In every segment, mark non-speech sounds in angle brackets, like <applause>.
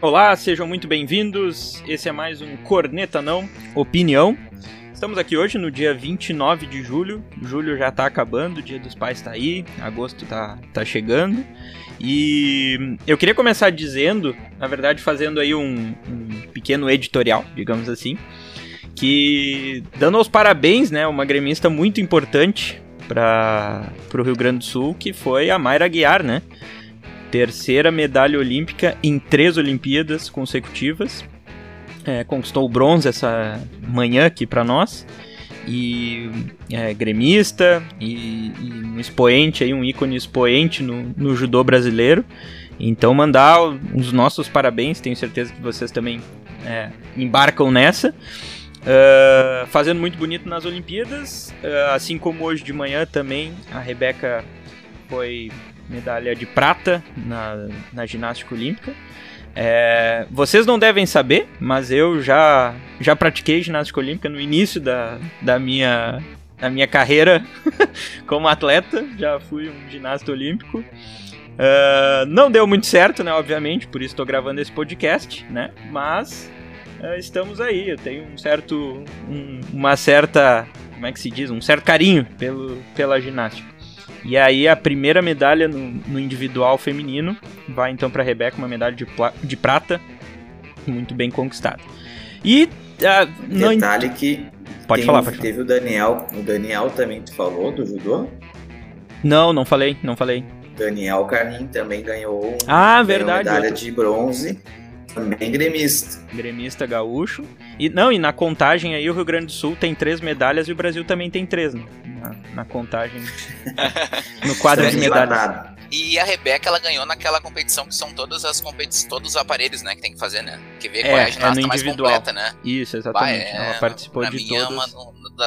Olá, sejam muito bem-vindos. Esse é mais um Corneta Não Opinião. Estamos aqui hoje no dia 29 de julho. Julho já tá acabando, o Dia dos Pais tá aí, agosto tá, tá chegando. E eu queria começar dizendo, na verdade, fazendo aí um, um pequeno editorial, digamos assim, que dando os parabéns, né, uma gremista muito importante para o Rio Grande do Sul, que foi a Mayra Guiar, né? Terceira medalha olímpica em três Olimpíadas consecutivas. É, conquistou o bronze essa manhã aqui para nós. E é, gremista e, e, um expoente aí, um ícone expoente no, no judô brasileiro. Então mandar os nossos parabéns, tenho certeza que vocês também é, embarcam nessa. Uh, fazendo muito bonito nas Olimpíadas, uh, assim como hoje de manhã também a Rebeca foi medalha de prata na, na ginástica olímpica. É, vocês não devem saber, mas eu já, já pratiquei ginástica olímpica no início da, da, minha, da minha carreira <laughs> como atleta. Já fui um ginasta olímpico. Uh, não deu muito certo, né? Obviamente, por isso estou gravando esse podcast, né? Mas uh, estamos aí. Eu tenho um certo, um, uma certa, como é que se diz, um certo carinho pelo, pela ginástica. E aí a primeira medalha no, no individual feminino vai então para Rebeca, uma medalha de, de prata, muito bem conquistada. E uh, não detalhe que pode falar, pode teve falar. o Daniel, o Daniel também tu falou do judô? Não, não falei, não falei. Daniel Carnin também ganhou, ah, verdade, medalha outro. de bronze também gremista. Gremista gaúcho. E não, e na contagem aí o Rio Grande do Sul tem três medalhas e o Brasil também tem três, né? Na, na contagem. <laughs> no quadro de medalhas. E a Rebeca, ela ganhou naquela competição que são todas as competições, todos os aparelhos, né, que tem que fazer, né? Que ver é, qual é a ginasta é mais completa, né? Isso, exatamente. Bah, é, ela participou de mim todas. é uma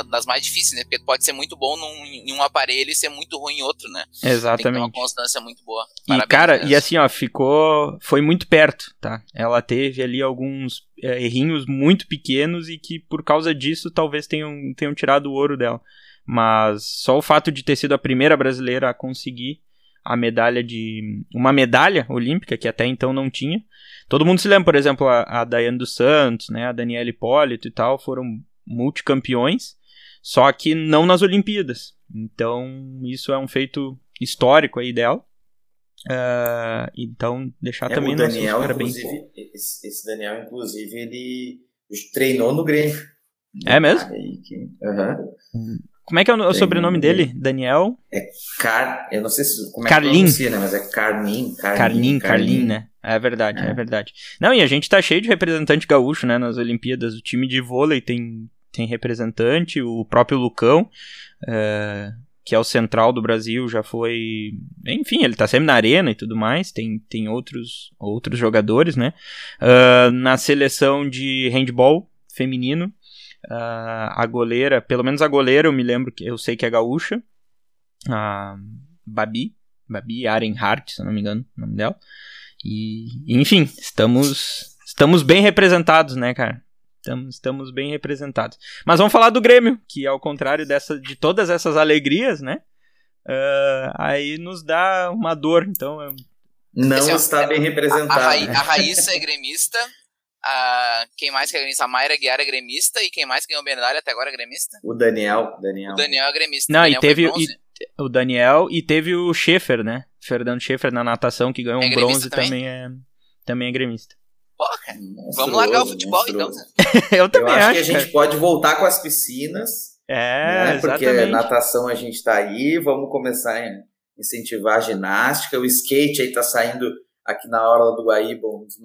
das mais difíceis, né? Porque pode ser muito bom num, em um aparelho e ser muito ruim em outro, né? Exatamente. Tem uma constância muito boa. Parabéns, e, cara, mesmo. e assim, ó, ficou... Foi muito perto, tá? Ela teve ali alguns é, errinhos muito pequenos e que, por causa disso, talvez tenham, tenham tirado o ouro dela. Mas só o fato de ter sido a primeira brasileira a conseguir a medalha de. Uma medalha olímpica, que até então não tinha. Todo mundo se lembra, por exemplo, a, a Daiane dos Santos, né, a Daniela Hipólito e tal, foram multicampeões, só que não nas Olimpíadas. Então, isso é um feito histórico aí dela. Uh, então, deixar é, também o Daniel, parabéns. Esse, esse, Daniel, inclusive, ele treinou no Grêmio. É mesmo? Uhum. Como é que é o, o sobrenome dele? Daniel? É Car... Eu não sei se, como é Carlin. que né? Mas é Carmin. Carlin, Carlin, né? É verdade, é. é. verdade. Não, e a gente tá cheio de representante gaúcho, né? Nas Olimpíadas. O time de vôlei tem, tem representante, o próprio Lucão, é, que é o central do Brasil, já foi... Enfim, ele tá sempre na arena e tudo mais. Tem, tem outros, outros jogadores, né? Uh, na seleção de handball feminino, Uh, a goleira, pelo menos a goleira, eu me lembro que eu sei que é gaúcha. A Babi, Babi Arenhart, se não me engano, o nome dela. E, enfim, estamos estamos bem representados, né, cara? Estamos, estamos bem representados. Mas vamos falar do Grêmio, que ao contrário dessa, de todas essas alegrias, né? Uh, aí nos dá uma dor, então. Não Esse está é, bem representado. A, a, a Raíssa é gremista, a, quem mais que é gremista? A Mayra Guiar é gremista. E quem mais ganhou medalha até agora é gremista? O Daniel. Daniel. O Daniel é gremista. Não, e teve e, o Daniel e teve o Schaefer, né? Fernando Schaefer na natação, que ganhou é um bronze também? também é, também é gremista. Porra, vamos largar o futebol então. <laughs> eu também eu acho. que a gente pode voltar com as piscinas. É, né? Porque exatamente. natação a gente tá aí, vamos começar a incentivar a ginástica. O skate aí tá saindo aqui na Orla do Guaíba, um dos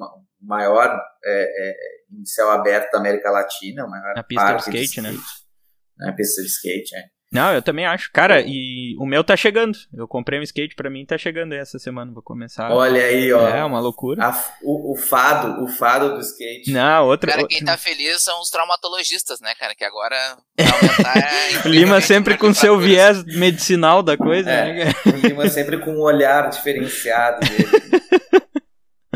maior é, é, em céu aberto da América Latina, o maior a pista de skate, de skate, né? A pista de skate, é. Não, eu também acho. Cara, e o meu tá chegando. Eu comprei um skate para mim tá chegando essa semana. Vou começar. Olha aí, ó. É uma loucura. A, o, o, fado, o fado do skate. Não, outra. Cara, quem tá feliz são os traumatologistas, né, cara? Que agora <laughs> Lima sempre com seu viés medicinal da coisa, é, né? O Lima sempre com um olhar diferenciado dele.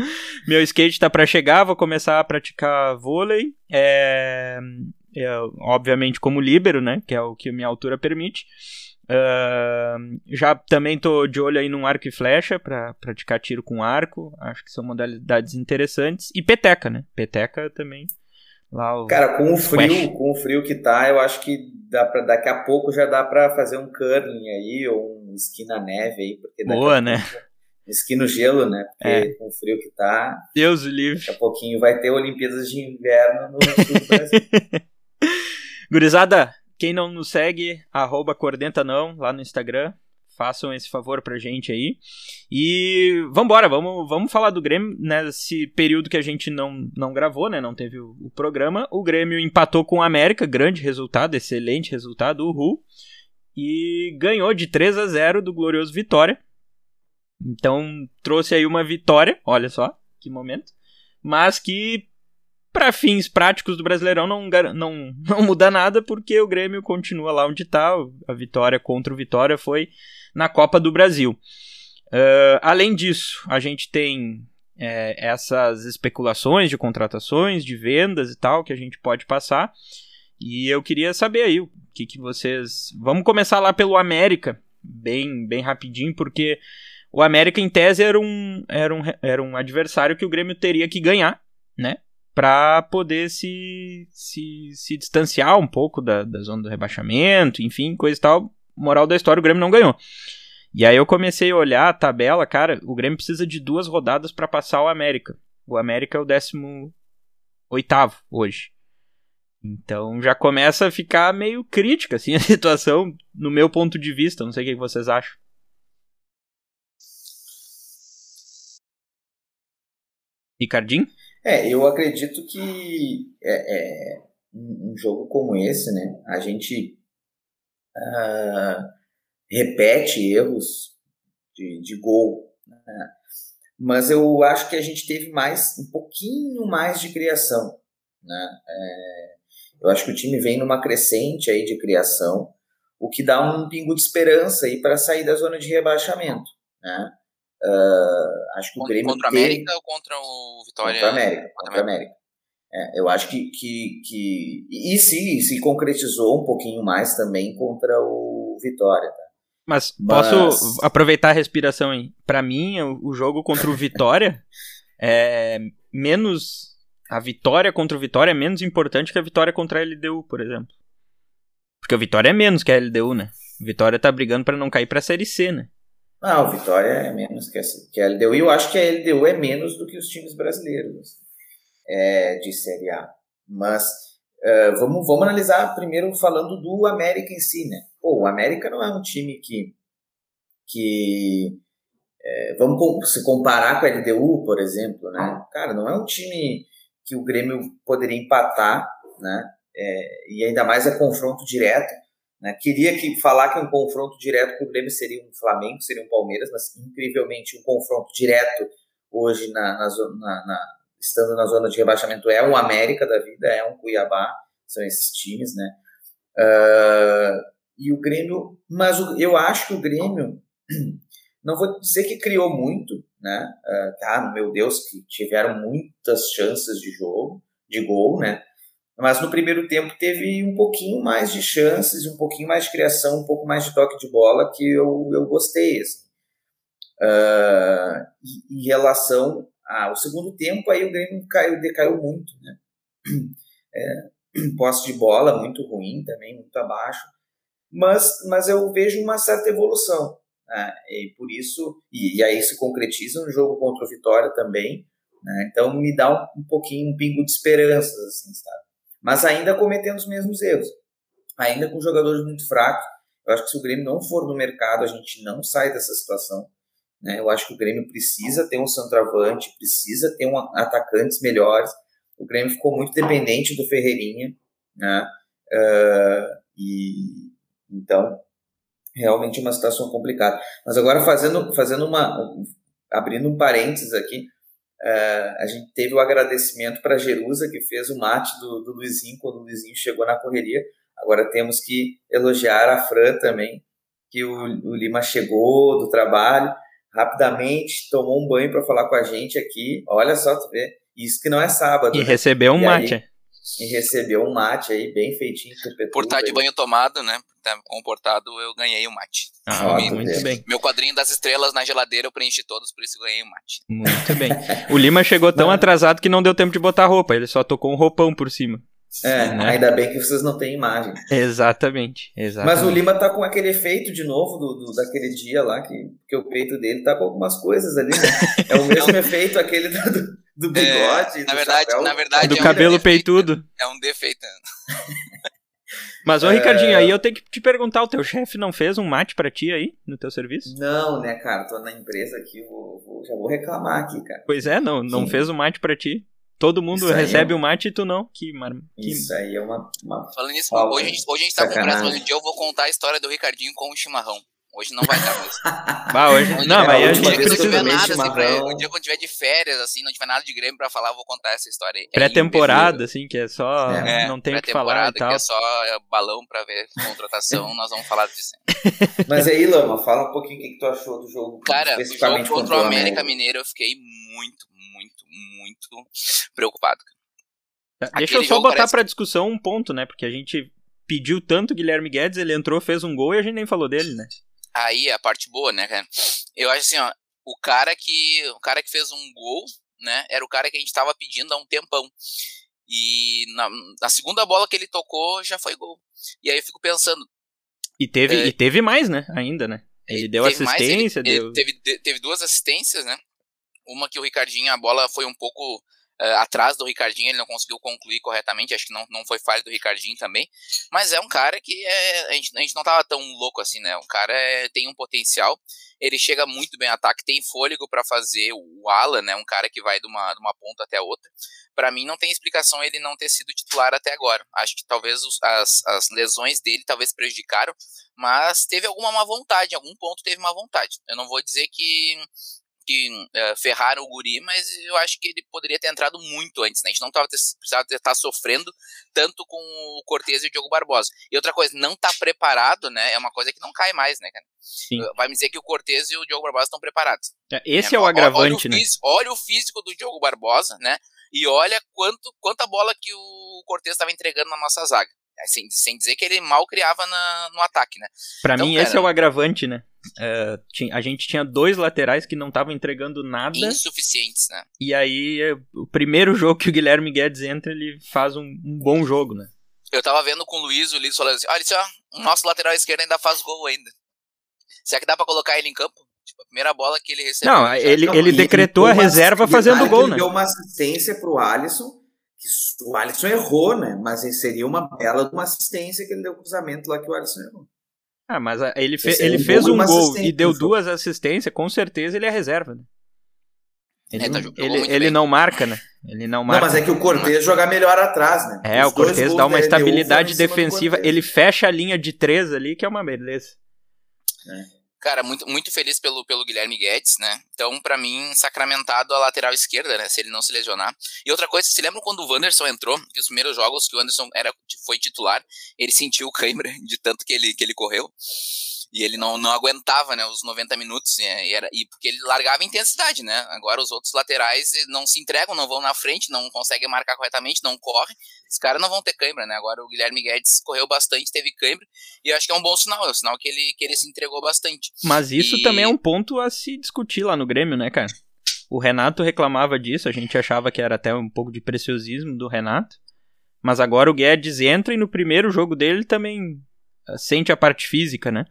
<laughs> Meu skate tá para chegar, vou começar a praticar vôlei. É, é, obviamente como líbero, né? Que é o que minha altura permite. Uh, já também tô de olho aí num arco e flecha para praticar tiro com arco. Acho que são modalidades interessantes. E peteca, né? Peteca também. Lá o Cara, com o frio, com o frio que tá, eu acho que dá pra, daqui a pouco já dá para fazer um curling aí ou um esqui na neve aí, porque Boa, né? <laughs> esqui no gelo, né? Porque é. com o frio que tá. Deus o livre. Daqui a pouquinho vai ter Olimpíadas de Inverno no sul do Brasil. <laughs> Gurizada, quem não nos segue, arroba não lá no Instagram. Façam esse favor pra gente aí. E vambora, vamos, vamos falar do Grêmio nesse período que a gente não, não gravou, né? Não teve o, o programa. O Grêmio empatou com o América, grande resultado, excelente resultado, uhul. E ganhou de 3 a 0 do glorioso Vitória. Então trouxe aí uma vitória, olha só, que momento. Mas que para fins práticos do Brasileirão não, não, <laughs> não muda nada, porque o Grêmio continua lá onde está. A vitória contra o Vitória foi na Copa do Brasil. Uh, além disso, a gente tem é, essas especulações de contratações, de vendas e tal, que a gente pode passar. E eu queria saber aí o que, que vocês. Vamos começar lá pelo América, bem, bem rapidinho, porque o América, em tese, era um, era um, era um adversário que o Grêmio teria que ganhar, né? Para poder se, se, se distanciar um pouco da, da zona do rebaixamento, enfim, coisa e tal. Moral da história, o Grêmio não ganhou. E aí eu comecei a olhar a tabela, cara, o Grêmio precisa de duas rodadas para passar o América. O América é o 18 oitavo hoje. Então já começa a ficar meio crítica assim <laughs> a situação no meu ponto de vista, não sei o que vocês acham. Ricardinho? É, eu acredito que é, é um, jogo como esse, né? A gente uh, repete erros de, de gol, né? mas eu acho que a gente teve mais um pouquinho mais de criação, né? É, eu acho que o time vem numa crescente aí de criação, o que dá um pingo de esperança aí para sair da zona de rebaixamento, né? Uh, acho que o Grêmio contra o América ou contra o Vitória? Contra o América. Contra o América. É, eu acho que, que, que e se, se concretizou um pouquinho mais também contra o Vitória. Tá? Mas, Mas posso aproveitar a respiração aí? Para mim, o, o jogo contra o Vitória <laughs> é menos a vitória contra o Vitória é menos importante que a vitória contra a LDU, por exemplo. Porque o Vitória é menos que a LDU, né? O Vitória tá brigando para não cair para a Série C, né? Ah, o Vitória é menos que a, que a LDU. E eu acho que a LDU é menos do que os times brasileiros assim, é, de Série A. Mas uh, vamos, vamos analisar primeiro falando do América em si, né? Pô, o América não é um time que. que é, vamos se comparar com a LDU, por exemplo, né? Cara, não é um time que o Grêmio poderia empatar, né? É, e ainda mais é confronto direto. Né? Queria que falar que um confronto direto com o Grêmio seria um Flamengo, seria um Palmeiras, mas incrivelmente um confronto direto hoje na, na, na, na, estando na zona de rebaixamento é um América da vida, é um Cuiabá, são esses times, né? Uh, e o Grêmio, mas o, eu acho que o Grêmio, <clears throat> não vou dizer que criou muito, né? Uh, tá, meu Deus, que tiveram muitas chances de jogo, de gol, né? Mas no primeiro tempo teve um pouquinho mais de chances, um pouquinho mais de criação, um pouco mais de toque de bola que eu, eu gostei. Assim. Uh, em relação ao segundo tempo, aí o Grêmio caiu, decaiu muito. Né? <clears throat> É, <clears throat> posse de bola muito ruim também, muito abaixo. Mas, mas eu vejo uma certa evolução. Né? E por isso, e, e, aí se concretiza no jogo contra o Vitória também. Né? Então me dá um, um pouquinho, um pingo de esperanças, assim, sabe? Mas ainda cometendo os mesmos erros. Ainda com jogadores muito fracos. Eu acho que se o Grêmio não for no mercado, a gente não sai dessa situação. Né? Eu acho que o Grêmio precisa ter um centroavante, precisa ter um atacantes melhores. O Grêmio ficou muito dependente do Ferreirinha. Né? Uh, e então realmente uma situação complicada. Mas agora fazendo, fazendo uma abrindo um parênteses aqui, Uh, a gente teve o agradecimento para Jerusa, que fez o mate do, do Luizinho quando o Luizinho chegou na correria. Agora temos que elogiar a Fran também, que o, o Lima chegou do trabalho, rapidamente tomou um banho para falar com a gente aqui. Olha só, tu vê, isso que não é sábado. E né? recebeu um e mate. Aí, e recebeu um mate aí bem feitinho. Por estar de banho tomado, né? Tá comportado, eu ganhei o mate. Ah, muito, muito bem. Meu quadrinho das estrelas na geladeira eu preenchi todos, por isso eu ganhei o mate. Muito bem. O Lima chegou tão atrasado que não deu tempo de botar roupa, ele só tocou um roupão por cima. É, né? ainda bem que vocês não têm imagem. Exatamente, exatamente. Mas o Lima tá com aquele efeito de novo do, do, daquele dia lá, que, que o peito dele tá com algumas coisas ali, né? É o <laughs> mesmo efeito aquele do, do bigode. É, na, verdade, chapéu. na verdade, do é cabelo um peitudo. É um defeito. <laughs> Mas, ô é... Ricardinho, aí eu tenho que te perguntar, o teu chefe não fez um mate pra ti aí, no teu serviço? Não, né, cara, tô na empresa aqui, vou, vou, já vou reclamar aqui, cara. Pois é, não, não fez um mate pra ti? Todo mundo Isso recebe o é... um mate e tu não. Que mar... Isso aí é uma. uma Falando nisso, hoje, a gente, hoje a gente tá sacanagem. com o dia eu vou contar a história do Ricardinho com o chimarrão. Hoje não vai dar mais. <laughs> bah, hoje... Não, mas a gente precisa... Não tiver nada, assim, pra... O dia quando tiver de férias, assim, não tiver nada de Grêmio pra falar, eu vou contar essa história aí. É Pré-temporada, assim, que é só... É. Não tem o que falar e tal. que é só balão pra ver contratação, <laughs> nós vamos falar disso. Mas aí, Lama, fala um pouquinho o que, que tu achou do jogo. Cara, o jogo contra o América Mineiro eu fiquei muito, muito, muito preocupado. Deixa eu só botar parece... pra discussão um ponto, né? Porque a gente pediu tanto Guilherme Guedes, ele entrou, fez um gol e a gente nem falou dele, né? Aí é a parte boa, né, cara? Eu acho assim, ó, o cara que o cara que fez um gol, né, era o cara que a gente tava pedindo há um tempão. E na, na segunda bola que ele tocou já foi gol. E aí eu fico pensando. E teve, é, e teve mais, né? Ainda, né? Ele deu assistência, mais, ele, deu... Ele teve, teve duas assistências, né? Uma que o Ricardinho, a bola foi um pouco uh, atrás do Ricardinho, ele não conseguiu concluir corretamente, acho que não, não foi falha do Ricardinho também, mas é um cara que é, a, gente, a gente não tava tão louco assim, né? O cara é, tem um potencial, ele chega muito bem ao ataque, tem fôlego para fazer o Alan, né? Um cara que vai de uma, de uma ponta até a outra. Para mim não tem explicação ele não ter sido titular até agora. Acho que talvez os, as, as lesões dele talvez prejudicaram, mas teve alguma má vontade, em algum ponto teve má vontade. Eu não vou dizer que que uh, ferraram o Guri, mas eu acho que ele poderia ter entrado muito antes, né? A gente não tava ter, precisava estar tá sofrendo tanto com o Cortez e o Diogo Barbosa. E outra coisa, não tá preparado, né? É uma coisa que não cai mais, né, cara? Sim. Vai me dizer que o Cortez e o Diogo Barbosa estão preparados. É, esse é, é o agravante, olha o né? Físico, olha o físico do Diogo Barbosa, né? E olha quanto, quanta bola que o Cortez estava entregando na nossa zaga. É, sem, sem dizer que ele mal criava na, no ataque, né? Pra então, mim, cara, esse é o agravante, né? Tinha, a gente tinha dois laterais que não estavam entregando nada. Insuficientes, né? E aí, o primeiro <laughs> jogo que o Guilherme Guedes entra, ele faz um, um bom jogo, né? Eu tava vendo com o Luiz, o Luiz falando assim: olha só, o nosso lateral esquerdo ainda faz gol ainda. Será que dá pra colocar ele em campo? Tipo, a primeira bola que ele recebeu. Não, ele, não, ele decretou a reserva fazendo gol, né? Ele deu uma assistência pro Alisson, que o Alisson errou, né? Mas seria uma bela uma assistência que ele deu cruzamento lá que o Alisson errou. Ah, mas ele, fe ele um fez um gol e deu duas assistências, com certeza ele é reserva. Né? Ele, é, tá, ele, ele não marca, né? Ele não marca. Não, mas é que o Cortez joga melhor atrás, né? É, Os o Cortez dá uma estabilidade defensiva. Ele fecha a linha de três ali, que é uma beleza. É. Cara, muito, muito feliz pelo, pelo Guilherme Guedes, né? Então, para mim, sacramentado a lateral esquerda, né? Se ele não se lesionar. E outra coisa, se lembram quando o Wanderson entrou, que os primeiros jogos que o Wanderson era, foi titular, ele sentiu o cãibra de tanto que ele, que ele correu. E ele não, não aguentava, né, os 90 minutos, e, era, e porque ele largava intensidade, né? Agora os outros laterais não se entregam, não vão na frente, não conseguem marcar corretamente, não correm. Os caras não vão ter câimbra, né? Agora o Guilherme Guedes correu bastante, teve câimbra, e eu acho que é um bom sinal, é um sinal que ele, que ele se entregou bastante. Mas isso e... também é um ponto a se discutir lá no Grêmio, né, cara? O Renato reclamava disso, a gente achava que era até um pouco de preciosismo do Renato. Mas agora o Guedes entra e no primeiro jogo dele também eh, sente a parte física, né?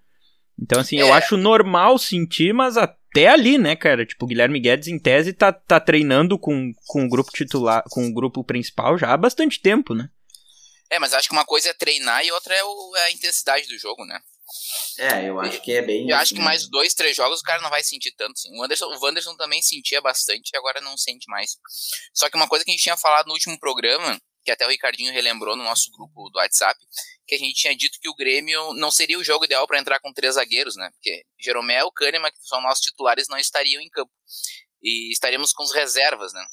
Então, assim, é. eu acho normal sentir, mas até ali, né, cara? Tipo, o Guilherme Guedes, em tese, tá, tá treinando com, com o grupo titular, com o grupo principal já há bastante tempo, né? É, mas acho que uma coisa é treinar e outra é, o, é a intensidade do jogo, né? É, eu acho que é bem. Eu acho que mais dois, três jogos o cara não vai sentir tanto. Assim. O, Anderson, o Wanderson também sentia bastante e agora não sente mais. Só que uma coisa que a gente tinha falado no último programa que até o Ricardinho relembrou no nosso grupo do WhatsApp, que a gente tinha dito que o Grêmio não seria o jogo ideal para entrar com três zagueiros, né? Porque Jeromel, Kahneman, que são nossos titulares, não estariam em campo. E estaríamos com os reservas, né?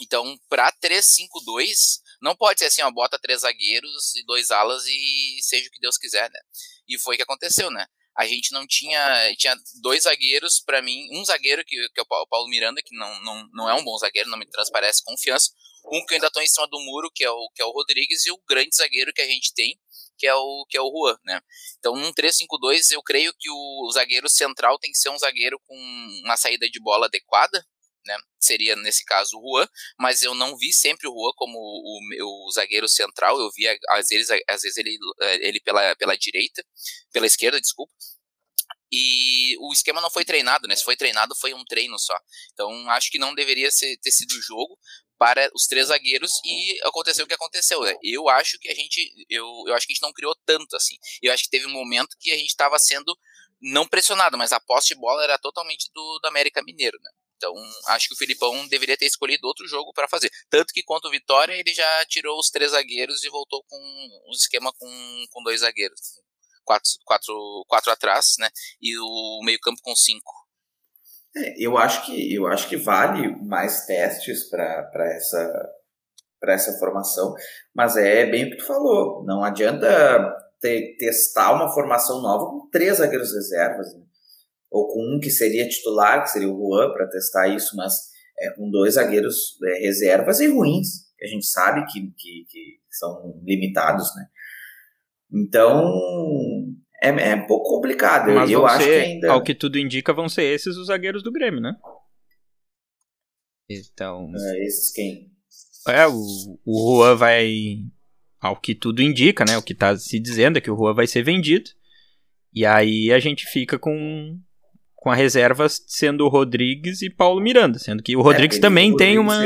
Então, para 3-5-2, não pode ser assim, ó, bota três zagueiros e dois alas e seja o que Deus quiser, né? E foi o que aconteceu, né? A gente não tinha. Tinha dois zagueiros, para mim, um zagueiro, que, que é o Paulo Miranda, que não, não, não é um bom zagueiro, não me transparece confiança. Um que ainda tô em cima do muro, que é o, que é o Rodrigues, e o grande zagueiro que a gente tem, que é o, que é o Juan, né? Então, num 3-5-2, eu creio que o zagueiro central tem que ser um zagueiro com uma saída de bola adequada, né? Seria nesse caso o Juan, mas eu não vi sempre o Juan como o, o zagueiro central, eu vi às vezes, às vezes ele, ele pela, pela direita, pela esquerda, desculpa. E o esquema não foi treinado, né? Se foi treinado, foi um treino só. Então, acho que não deveria ser, ter sido o jogo para os três zagueiros e aconteceu o que aconteceu. Né? Eu acho que a gente eu, eu acho que a gente não criou tanto assim. Eu acho que teve um momento que a gente estava sendo não pressionado, mas a posse de bola era totalmente do, do América Mineiro, né? Então, acho que o Filipão deveria ter escolhido outro jogo para fazer. Tanto que quanto o Vitória, ele já tirou os três zagueiros e voltou com um esquema com, com dois zagueiros. Quatro, quatro, quatro atrás, né? E o meio-campo com cinco. É, eu acho que eu acho que vale mais testes para essa para essa formação, mas é bem o que tu falou. Não adianta te, testar uma formação nova com três zagueiros reservas, né? ou com um que seria titular, que seria o Juan, para testar isso, mas é, com dois zagueiros é, reservas e ruins, que a gente sabe que, que, que são limitados, né? Então, é, é um pouco complicado. Mas eu acho ser, que ainda. Ao que tudo indica, vão ser esses os zagueiros do Grêmio, né? Então. É, esses quem? É, o, o Juan vai. Ao que tudo indica, né? O que tá se dizendo é que o Juan vai ser vendido. E aí a gente fica com, com a reserva sendo o Rodrigues e Paulo Miranda. Sendo que o Rodrigues é, também tem uma.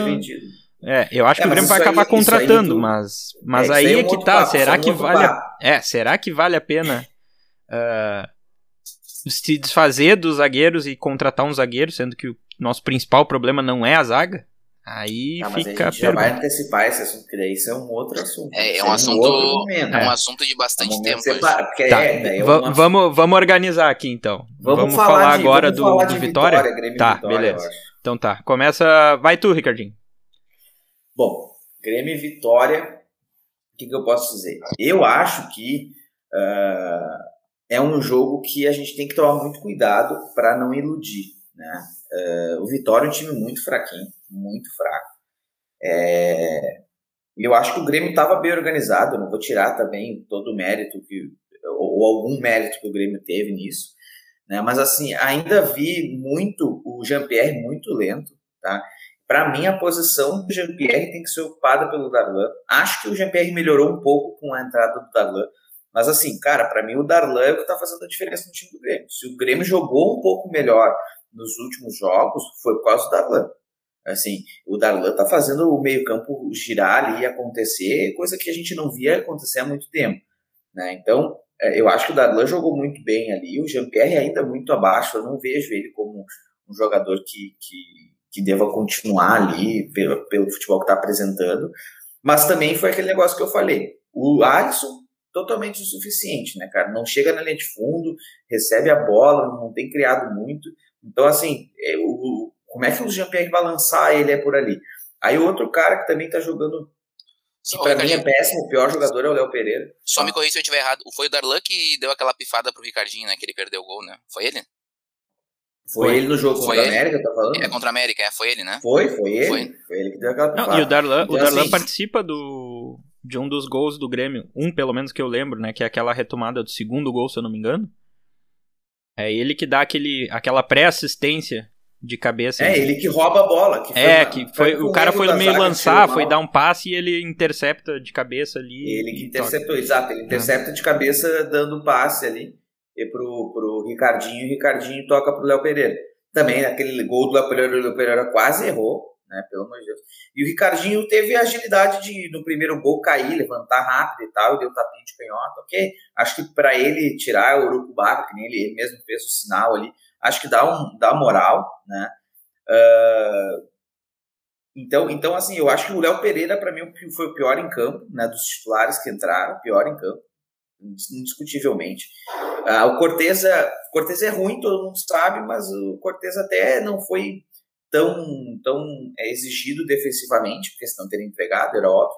É, eu acho é, que o Grêmio vai acabar aí, contratando, tu... mas, mas é, aí é, é que tá. Papo, será que vale. A... É, será que vale a pena uh, se desfazer dos zagueiros e contratar um zagueiro, sendo que o nosso principal problema não é a zaga. Aí ah, fica a, a gente já vai antecipar esse assunto, porque daí isso é um outro assunto. É, é um, assunto, é um assunto de bastante é um tempo. Separa, tá. é, é vamos, vamos organizar aqui então. Vamos, vamos falar, falar de, agora vamos do, falar do Vitória? Vitória tá, Vitória, beleza. Então tá, começa. Vai tu, Ricardinho. Bom, Grêmio e Vitória, o que, que eu posso dizer? Eu acho que uh, é um jogo que a gente tem que tomar muito cuidado para não iludir. Né? Uh, o Vitória é um time muito fraquinho, muito fraco. É, eu acho que o Grêmio estava bem organizado, não vou tirar também todo o mérito que, ou, ou algum mérito que o Grêmio teve nisso, né? mas assim, ainda vi muito o Jean-Pierre muito lento, tá? Para mim, a posição do Jean-Pierre tem que ser ocupada pelo Darlan. Acho que o Jean-Pierre melhorou um pouco com a entrada do Darlan, mas assim, cara, para mim o Darlan é o que tá fazendo a diferença no time do Grêmio. Se o Grêmio jogou um pouco melhor nos últimos jogos, foi por causa do Darlan. Assim, o Darlan tá fazendo o meio-campo girar ali e acontecer, coisa que a gente não via acontecer há muito tempo. Né? Então, é, eu acho que o Darlan jogou muito bem ali, o Jean-Pierre ainda muito abaixo, eu não vejo ele como um jogador que, que, que deva continuar ali pelo, pelo futebol que está apresentando, mas também foi aquele negócio que eu falei, o Alisson totalmente insuficiente, né, cara? Não chega na linha de fundo, recebe a bola, não tem criado muito. Então, assim, é, o, como é que o Jean-Pierre vai lançar ele é por ali? Aí outro cara que também tá jogando que pra mim é péssimo, o pior jogador é o Léo Pereira. Só me corrija se eu estiver errado. Foi o Darlan que deu aquela pifada pro Ricardinho, né? Que ele perdeu o gol, né? Foi ele? Foi, foi ele no jogo contra a América, tá falando? É, contra a América, é, foi ele, né? Foi, foi ele. Foi, foi ele que deu aquela pifada. Não, e o Darlan, então, o Darlan assim, participa do, de um dos gols do Grêmio, um pelo menos que eu lembro, né, que é aquela retomada do segundo gol, se eu não me engano. É ele que dá aquele, aquela pré-assistência de cabeça. É, ele que rouba a bola. Que é, uma, que foi, o cara foi meio lançar, foi dar um passe e ele intercepta de cabeça ali. Ele que interceptou, toca. exato, ele intercepta é. de cabeça dando um passe ali e pro, pro Ricardinho, e o Ricardinho toca pro Léo Pereira. Também aquele gol do Léo Pereira, o Léo Pereira quase errou, né? Pelo amor de Deus. E o Ricardinho teve a agilidade de, no primeiro gol, cair, levantar rápido e tal, e deu tapinha de canhota, ok? Acho que para ele tirar o Urucubaca, que nem ele, ele, mesmo fez o sinal ali, acho que dá, um, dá moral, né? Uh, então, então, assim, eu acho que o Léo Pereira, para mim, foi o pior em campo, né? Dos titulares que entraram, pior em campo, indiscutivelmente. Uh, o Corteza, Cortez é ruim, todo mundo sabe, mas o Cortez até não foi tão, tão é, exigido defensivamente, porque senão teria entregado, era óbvio.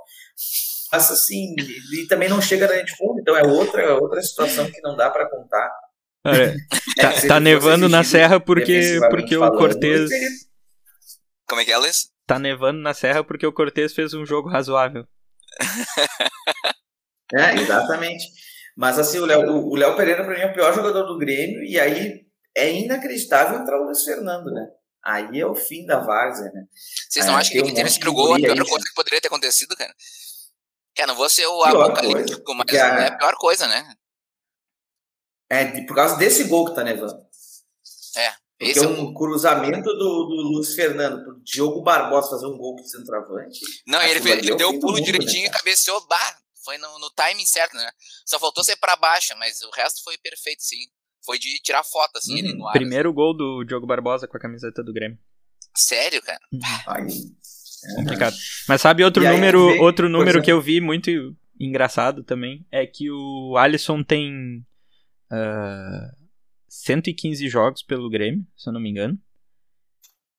Mas assim, e também não chega na de fundo, então é outra, outra situação que não dá para contar. <laughs> É, tá, tá nevando na serra porque, porque o Cortez. Como é que é, Alice? tá nevando na serra porque o Cortez fez um jogo razoável. <laughs> é, exatamente. Mas assim, o Léo, o Léo Pereira para mim é o pior jogador do Grêmio e aí é inacreditável entrar o Luiz Fernando, né? Aí é o fim da várzea, né? Vocês não acham que ele ter sido gol a pior coisa que poderia ter acontecido, cara? Cara, não vou ser o apocalíptico, mas é a pior coisa, né? É, por causa desse gol que tá nevando. É. Porque esse é um cruzamento do, do Luiz Fernando pro Diogo Barbosa fazer um gol de centroavante. Não, ele, ele deu o pulo mundo, direitinho né, e cabeceou, bah, foi no, no timing certo, né? Só faltou ser para baixo, mas o resto foi perfeito, sim. Foi de tirar foto, assim, uhum. no ar. Primeiro assim. gol do Diogo Barbosa com a camiseta do Grêmio. Sério, cara? Ai, é complicado. Mas sabe outro e número, aí, outro número é. que eu vi muito engraçado também é que o Alisson tem uh, 115 jogos pelo Grêmio, se eu não me engano.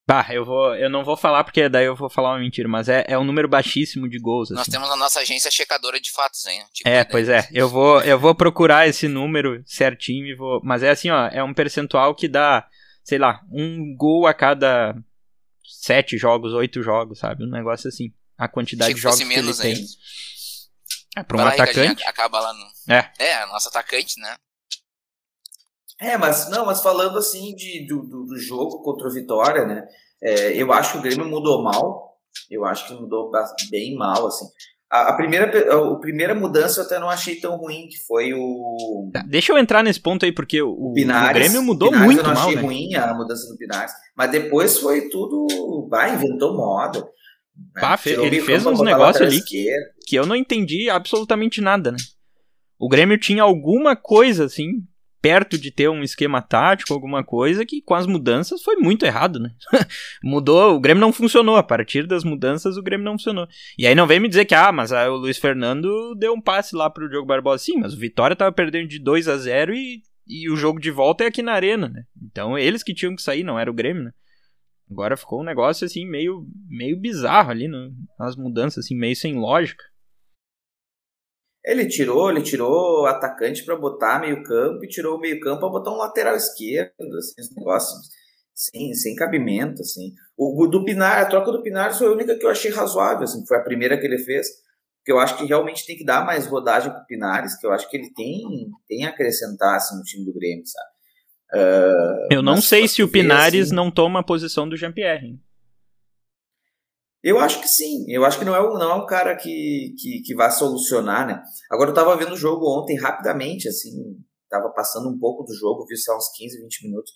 Bah, eu, vou, eu não vou falar porque daí eu vou falar uma mentira, mas é, é um número baixíssimo de gols. Nós assim. temos a nossa agência checadora de fatos, hein? Tipo, é, pois é. Eu vou, eu vou procurar esse número certinho e vou. Mas é assim, ó, é um percentual que dá, sei lá, um gol a cada sete jogos, oito jogos, sabe? Um negócio assim. A quantidade de jogos que ele tem. É, pra um Vai atacante. Acaba lá no. É. É, nosso atacante, né? É, mas não, mas falando assim de, do, do jogo contra o Vitória, né? É, eu acho que o Grêmio mudou mal. Eu acho que mudou bem mal, assim. A, a, primeira, a primeira mudança eu até não achei tão ruim, que foi o. Tá, deixa eu entrar nesse ponto aí, porque o, o, Pinares, o Grêmio mudou Pinares muito. Eu não achei mal, ruim a mudança do Pinares. Mas depois foi tudo. Vai, inventou moda. Né? Pá, ele fez uns negócios ali que, que eu não entendi absolutamente nada, né? O Grêmio tinha alguma coisa assim perto de ter um esquema tático, alguma coisa, que com as mudanças foi muito errado, né? <laughs> Mudou, o Grêmio não funcionou. A partir das mudanças, o Grêmio não funcionou. E aí não vem me dizer que, ah, mas o Luiz Fernando deu um passe lá pro Diogo Barbosa. Sim, mas o Vitória tava perdendo de 2 a 0 e, e o jogo de volta é aqui na Arena, né? Então eles que tinham que sair, não era o Grêmio, né? Agora ficou um negócio assim meio, meio bizarro ali, né? as mudanças assim meio sem lógica. Ele tirou, ele tirou o atacante para botar meio campo e tirou o meio campo para botar um lateral esquerdo, assim, esse negócio sem, sem cabimento, assim. O, o do Pinar, a troca do Pinar foi a única que eu achei razoável, assim, foi a primeira que ele fez, que eu acho que realmente tem que dar mais rodagem pro Pinares, que eu acho que ele tem, tem a acrescentar, assim, no time do Grêmio, sabe? Uh, eu não sei se o Pinares assim, não toma a posição do Jean-Pierre. Eu acho que sim. Eu acho que não é, não é um cara que, que, que vai solucionar, né? Agora eu tava vendo o jogo ontem rapidamente, assim, tava passando um pouco do jogo, vi só uns 15, 20 minutos.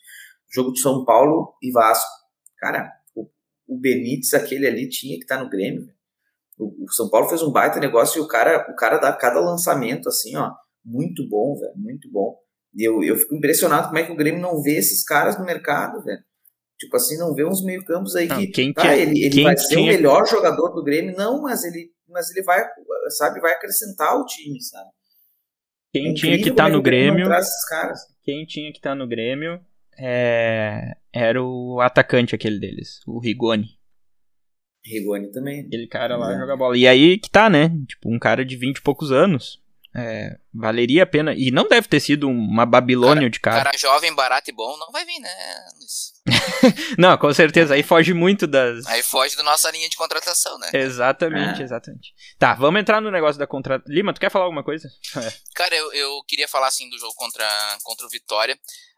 Jogo de São Paulo e Vasco. Cara, o, o Benítez, aquele ali, tinha que estar tá no Grêmio. O, o, São Paulo fez um baita negócio e o cara, o cara dá cada lançamento, assim, ó, muito bom, velho, muito bom. Eu, eu fico impressionado como é que o Grêmio não vê esses caras no mercado, velho. Tipo assim, não vê uns meio-campos aí não, que. Quem tá, ele ele vai ser o melhor jogador do Grêmio, não, mas ele, mas ele vai, sabe, vai acrescentar o time, sabe? Quem é tinha que estar tá no Grêmio. Quem tinha que estar tá no Grêmio é, era o atacante aquele deles, o Rigoni. Rigoni também. Aquele cara lá é. joga bola. E aí que tá, né? Tipo, um cara de 20 e poucos anos. É, valeria a pena. E não deve ter sido uma Babilônia cara, de cara. Cara jovem, barato e bom, não vai vir, né, <laughs> não, com certeza. Aí foge muito das. Aí foge da nossa linha de contratação, né? Exatamente, é. exatamente. Tá, vamos entrar no negócio da contratação. Lima, tu quer falar alguma coisa? É. <laughs> Cara, eu, eu queria falar assim do jogo contra, contra o Vitória.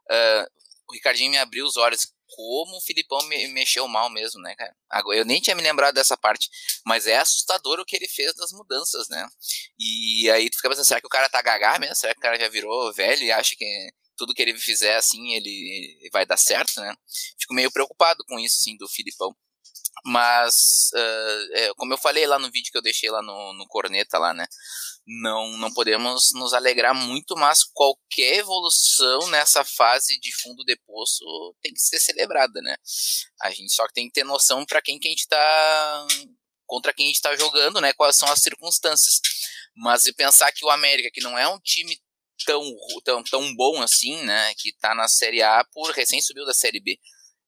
Uh, o Ricardinho me abriu os olhos como o Filipão me mexeu mal mesmo, né, cara? Eu nem tinha me lembrado dessa parte, mas é assustador o que ele fez das mudanças, né? E aí tu fica pensando, será que o cara tá gagá mesmo? Será que o cara já virou velho e acha que tudo que ele fizer assim ele vai dar certo, né? Fico meio preocupado com isso, assim, do Filipão. Mas, uh, é, como eu falei lá no vídeo que eu deixei lá no, no Corneta lá, né? Não, não podemos nos alegrar muito, mas qualquer evolução nessa fase de fundo de poço tem que ser celebrada, né? A gente só tem que ter noção para quem que a gente tá contra quem a gente está jogando, né? Quais são as circunstâncias. Mas e pensar que o América, que não é um time tão, tão, tão bom assim, né? Que tá na Série A por recém subiu da Série B.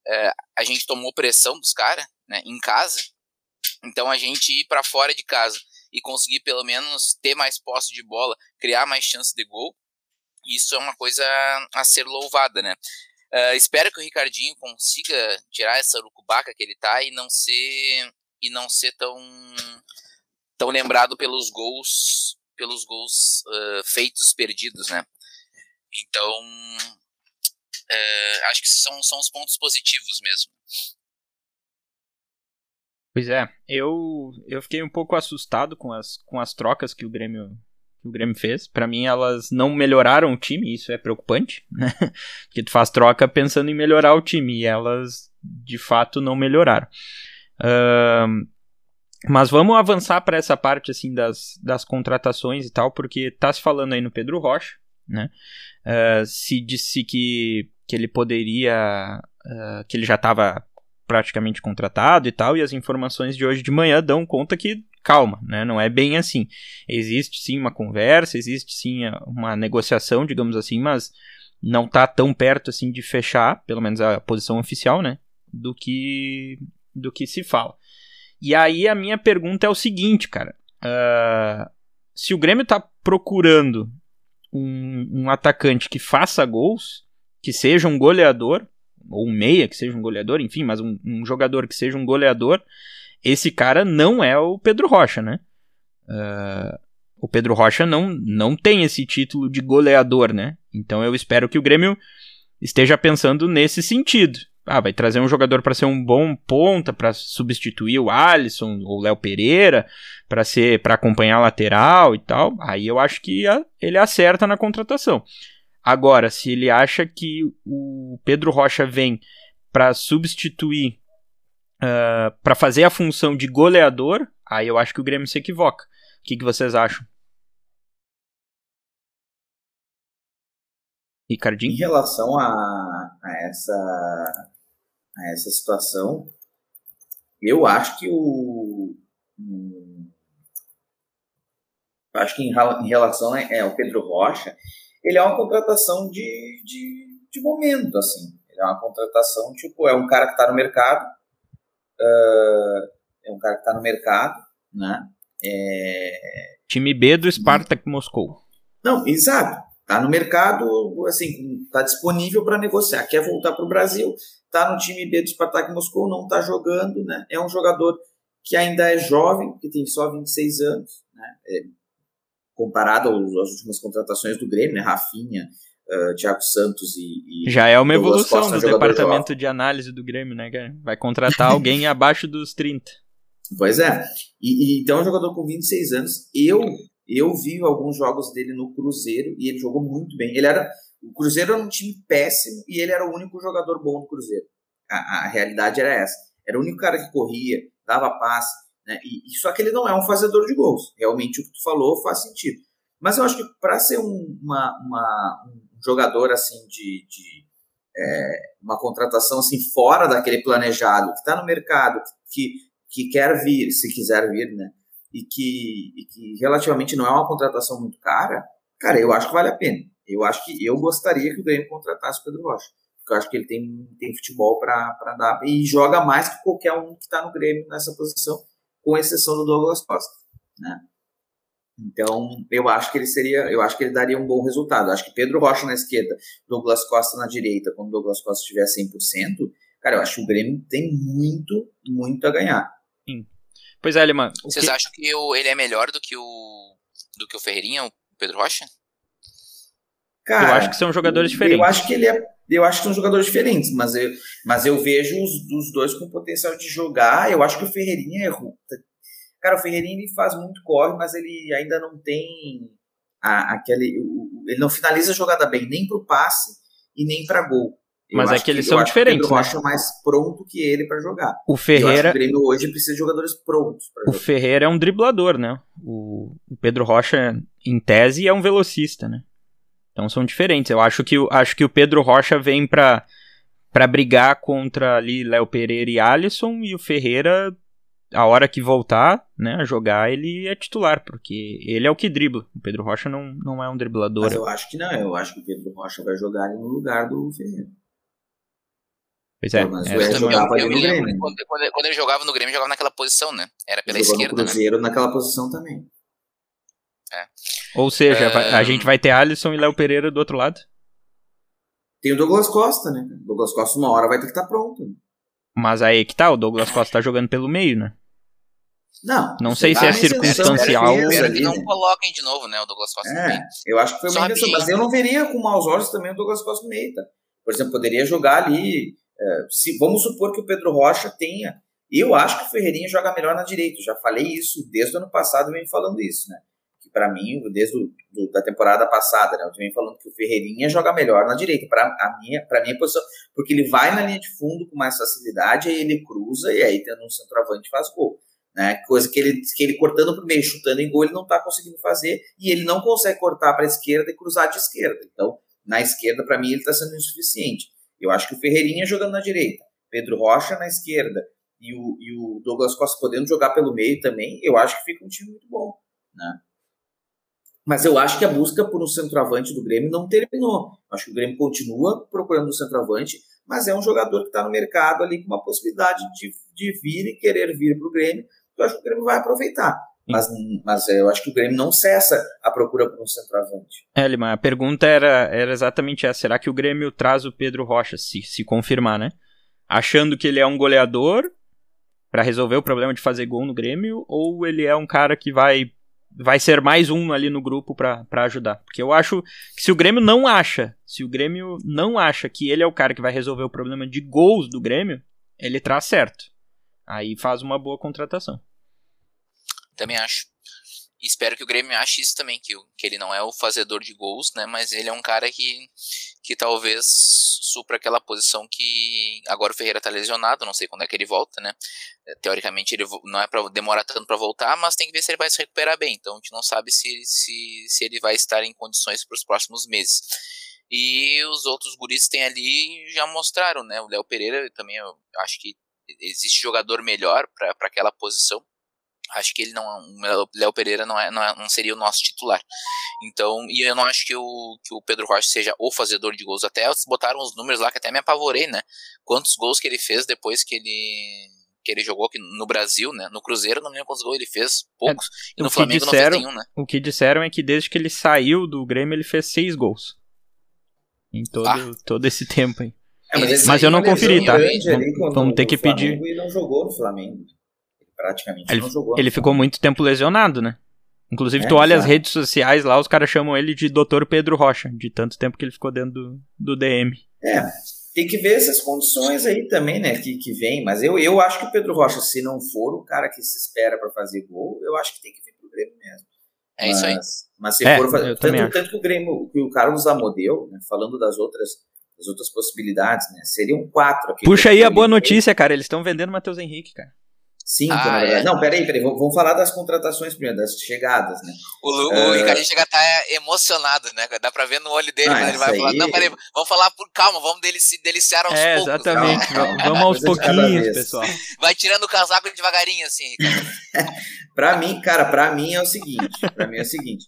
É, a gente tomou pressão dos caras, né? Em casa. Então a gente ir para fora de casa e conseguir pelo menos ter mais posse de bola, criar mais chance de gol, isso é uma coisa a ser louvada, né? Uh, espero que o Ricardinho consiga tirar essa urucubaca que ele tá e não ser e não ser tão tão lembrado pelos gols pelos gols uh, feitos perdidos, né? Então uh, acho que são, são os pontos positivos mesmo. Pois é, eu, eu fiquei um pouco assustado com as, com as trocas que o Grêmio o Grêmio fez. Para mim, elas não melhoraram o time, isso é preocupante, né? <laughs> Porque tu faz troca pensando em melhorar o time e elas de fato não melhoraram. Uh, mas vamos avançar para essa parte assim das, das contratações e tal, porque tá se falando aí no Pedro Rocha, né? Uh, se disse que, que ele poderia. Uh, que ele já estava praticamente contratado e tal, e as informações de hoje de manhã dão conta que calma, né? Não é bem assim. Existe sim uma conversa, existe sim uma negociação, digamos assim, mas não está tão perto assim de fechar, pelo menos a posição oficial, né? Do que do que se fala. E aí a minha pergunta é o seguinte, cara. Uh, se o Grêmio está procurando um, um, atacante que faça gols, que seja um goleador, ou um meia que seja um goleador, enfim, mas um, um jogador que seja um goleador, esse cara não é o Pedro Rocha, né? Uh, o Pedro Rocha não, não tem esse título de goleador, né? Então eu espero que o Grêmio esteja pensando nesse sentido. Ah, vai trazer um jogador para ser um bom ponta, para substituir o Alisson ou o Léo Pereira, para ser para acompanhar a lateral e tal. Aí eu acho que ele acerta na contratação. Agora, se ele acha que o Pedro Rocha vem para substituir uh, ah, para fazer a função de goleador, aí eu acho que o Grêmio se equivoca. O que, que vocês acham? Ricardinho? Em relação a, a, essa, a essa situação, eu acho que o. Um, acho que em, em relação é, ao Pedro Rocha, ele é uma contratação de, de, de momento, assim. Ele é uma contratação, tipo, é um cara que está no mercado, uh, é um cara que está no mercado, né? É... Time B do Spartak Moscou. Não, exato. Está no mercado, assim, está disponível para negociar. Quer voltar para o Brasil, está no time B do Spartak Moscou, não está jogando, né? É um jogador que ainda é jovem, que tem só 26 anos, né? É, comparado às últimas contratações do Grêmio, né? Rafinha, uh, Thiago Santos e, e Já é uma evolução Costa, do departamento jovem. de análise do Grêmio, né, cara? Vai contratar alguém <laughs> abaixo dos 30. Pois é. E, e, então, é um jogador com 26 anos. Eu eu vi alguns jogos dele no Cruzeiro e ele jogou muito bem. Ele era o Cruzeiro era um time péssimo e ele era o único jogador bom do Cruzeiro. A, a realidade era essa. Era o único cara que corria, dava passe, né? E, só que ele não é um fazedor de gols. Realmente o que tu falou faz sentido. Mas eu acho que para ser um, uma, uma, um jogador assim de, de é, uma contratação assim fora daquele planejado, que está no mercado, que, que quer vir, se quiser vir, né? E que, e que relativamente não é uma contratação muito cara, cara, eu acho que vale a pena. Eu acho que eu gostaria que o Grêmio contratasse o Pedro Rocha. Porque eu acho que ele tem, tem futebol para dar e joga mais que qualquer um que está no Grêmio nessa posição, com exceção do Douglas Costa. Né? Então, eu acho que ele seria, eu acho que ele daria um bom resultado. Eu acho que Pedro Rocha na esquerda, Douglas Costa na direita, quando Douglas Costa estiver 100%, cara, eu acho que o Grêmio tem muito, muito a ganhar. Sim. Pois é, Alemã. Vocês que... acham que o, ele é melhor do que o do que o Ferreirinha, o Pedro Rocha? Cara, eu acho que são jogadores diferentes. Eu acho que ele é, eu acho que são jogadores diferentes, mas eu, mas eu vejo os, os dois com potencial de jogar. Eu acho que o Ferreirinha é Cara, o Ferreirinha ele faz muito corre, mas ele ainda não tem a, aquele. O, ele não finaliza a jogada bem, nem pro passe e nem para gol. Eu mas é que eles que, são diferentes. O Pedro né? mais pronto que ele para jogar. O Ferreira. o Grêmio hoje precisa de jogadores prontos. o jogar. Ferreira é um driblador, né? O Pedro Rocha, em tese, é um velocista, né? Então são diferentes. Eu acho que, acho que o Pedro Rocha vem para para brigar contra ali Léo Pereira e Alisson e o Ferreira a hora que voltar, né, a jogar, ele é titular, porque ele é o que dribla. O Pedro Rocha não, não é um driblador. Mas eu acho que não, eu acho que o Pedro Rocha vai jogar no lugar do Ferreira. Pois é. Mas é, eu, jogava eu, eu, quando, quando, quando, ele jogava no Grêmio, jogava naquela posição, né? Era pela esquerda. No né? Cruzeiro, né? naquela posição também. É. Ou seja, a gente vai ter Alisson e Léo Pereira do outro lado? Tem o Douglas Costa, né? O Douglas Costa uma hora vai ter que estar tá pronto. Mas aí que tá, o Douglas Costa tá jogando pelo meio, né? Não. Não sei se é circunstancial. Espero que não coloquem de novo, né, o Douglas Costa é, Eu acho que foi uma invenção, mas eu não veria com maus olhos também o Douglas Costa no meio, tá? Por exemplo, poderia jogar ali. É, se, vamos supor que o Pedro Rocha tenha. Eu acho que o Ferreirinha joga melhor na direita. Já falei isso desde o ano passado, eu venho falando isso, né? Para mim, desde o, do, da temporada passada, né? Eu venho falando que o Ferreirinha joga melhor na direita. Para a minha, para minha posição, porque ele vai na linha de fundo com mais facilidade, aí ele cruza e aí tendo um centroavante faz gol. Né? Coisa que ele, que ele cortando para o meio, chutando em gol, ele não está conseguindo fazer e ele não consegue cortar para a esquerda e cruzar de esquerda. Então, na esquerda, para mim, ele está sendo insuficiente. Eu acho que o Ferreirinha jogando na direita, Pedro Rocha na esquerda e o, e o Douglas Costa podendo jogar pelo meio também, eu acho que fica um time muito bom. Né? Mas eu acho que a busca por um centroavante do Grêmio não terminou. Acho que o Grêmio continua procurando um centroavante, mas é um jogador que está no mercado ali com uma possibilidade de, de vir e querer vir para o Grêmio eu acho que o Grêmio vai aproveitar. Mas, mas eu acho que o Grêmio não cessa a procura por um centroavante. É, Lima, a pergunta era, era exatamente essa. Será que o Grêmio traz o Pedro Rocha, se, se confirmar, né? Achando que ele é um goleador para resolver o problema de fazer gol no Grêmio, ou ele é um cara que vai vai ser mais um ali no grupo para ajudar. Porque eu acho que se o Grêmio não acha, se o Grêmio não acha que ele é o cara que vai resolver o problema de gols do Grêmio, ele traz certo. Aí faz uma boa contratação. Também acho. Espero que o Grêmio ache isso também, que, que ele não é o fazedor de gols, né? Mas ele é um cara que, que talvez supra aquela posição que agora o Ferreira tá lesionado, não sei quando é que ele volta, né? Teoricamente ele não é para demorar tanto para voltar, mas tem que ver se ele vai se recuperar bem. Então a gente não sabe se, se, se ele vai estar em condições para os próximos meses. E os outros guris tem ali já mostraram, né? O Léo Pereira também eu acho que existe jogador melhor para aquela posição acho que ele não o Léo Pereira não, é, não, é, não seria o nosso titular. Então, e eu não acho que o, que o Pedro Rocha seja o fazedor de gols. Até botaram os números lá que até me apavorei, né? Quantos gols que ele fez depois que ele que ele jogou aqui no Brasil, né? No Cruzeiro, não lembro quantos gols ele fez, poucos. É, e no Flamengo disseram, não fez nenhum, né? O que disseram é que desde que ele saiu do Grêmio, ele fez seis gols. Em todo, ah. todo esse tempo aí. É, mas, mas eu não conferi, tá? Vamos ter que pedir. E não jogou no Flamengo praticamente ele, não jogou. Ele ficou muito tempo lesionado, né? Inclusive, é, tu olha as redes sociais lá, os caras chamam ele de Dr. Pedro Rocha, de tanto tempo que ele ficou dentro do, do DM. É, tem que ver essas condições aí também, né, que, que vem. Mas eu, eu acho que o Pedro Rocha, se não for o cara que se espera para fazer gol, eu acho que tem que vir pro Grêmio mesmo. É mas, isso aí. Mas se é, for fazer. Tanto, tanto, que o Grêmio, que o Carlos Amodeu, né, falando das outras, das outras possibilidades, né, seriam quatro aqui. Puxa aí a boa notícia, cara. Eles estão vendendo Matheus Henrique, cara. Cinco, ah, na verdade. É. Não, peraí, peraí. Vamos falar das contratações primeiro, das chegadas, né? O, Lu, uh... o Ricardinho chega a estar tá emocionado, né? Dá pra ver no olho dele, ah, ele vai aí... falar, não, peraí, vamos falar por calma, vamos delici deliciar aos é, poucos. Exatamente, calma. vamos aos pouquinhos, pessoal. <laughs> Vai tirando o casaco devagarinho, assim, Ricardo. <laughs> pra mim, cara, pra mim é o seguinte, pra mim é o seguinte,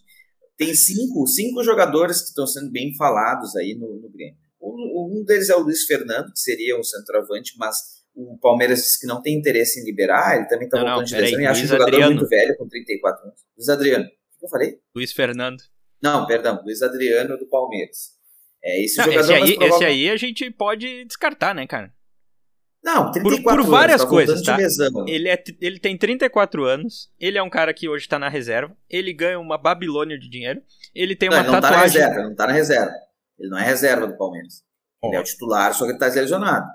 tem cinco, cinco jogadores que estão sendo bem falados aí no, no Grêmio. Um, um deles é o Luiz Fernando, que seria um centroavante, mas o Palmeiras disse que não tem interesse em liberar, ele também está voltando de lesão e acha um jogador Adriano. muito velho, com 34 anos. Luiz Adriano. O que eu falei? Luiz Fernando. Não, perdão, Luiz Adriano do Palmeiras. É esse não, jogador esse aí, provável... esse aí a gente pode descartar, né, cara? Não, 34 por, por várias anos, tá coisas, tá? Ele, é, ele tem 34 anos, ele é um cara que hoje tá na reserva, ele ganha uma Babilônia de dinheiro, ele tem não, uma ele não tatuagem... Tá na reserva, não tá na reserva. Ele não é reserva do Palmeiras. Oh. Ele é o titular, só que ele tá lesionado.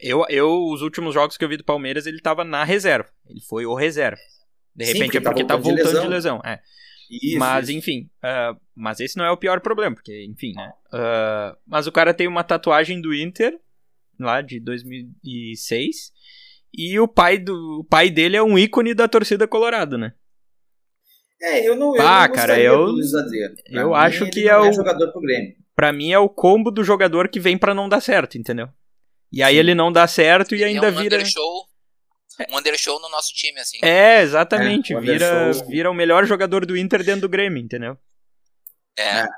Eu, eu, os últimos jogos que eu vi do Palmeiras, ele tava na reserva. Ele foi o reserva. De repente Sim, é porque tá voltando, tá voltando de lesão. De lesão. É. Isso, mas, isso. enfim. Uh, mas esse não é o pior problema, porque, enfim, né? Uh, mas o cara tem uma tatuagem do Inter, lá de 2006. E o pai, do, o pai dele é um ícone da torcida colorada, né? É, eu não. Eu ah, não cara, eu. Eu mim, acho que é, é o. jogador pro Grêmio. Pra mim é o combo do jogador que vem para não dar certo, entendeu? E aí Sim. ele não dá certo e ainda é um vira. Undershow, um undershow no nosso time, assim. É, exatamente. É, vira, vira o melhor jogador do Inter dentro do Grêmio, entendeu? É. é.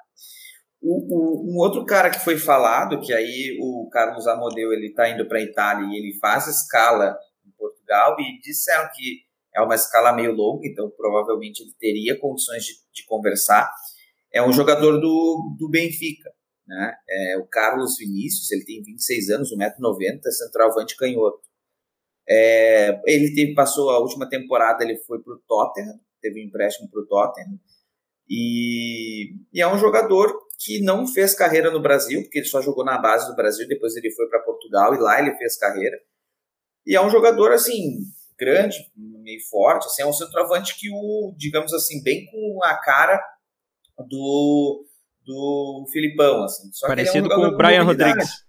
O, o, um outro cara que foi falado, que aí o Carlos Amodeu ele tá indo para Itália e ele faz escala em Portugal e disseram que é uma escala meio longa, então provavelmente ele teria condições de, de conversar é um jogador do, do Benfica. Né? É, o Carlos Vinícius, ele tem 26 anos, 1,90m, é centroavante canhoto. É, ele teve, passou a última temporada, ele foi para o Tottenham, teve um empréstimo para o Tottenham, e, e, é um jogador que não fez carreira no Brasil, porque ele só jogou na base do Brasil, depois ele foi para Portugal e lá ele fez carreira. E é um jogador, assim, grande, meio forte, assim, é um centroavante que o, digamos assim, bem com a cara do, do Filipão, assim. Só Parecido é um com o Brian Rodrigues.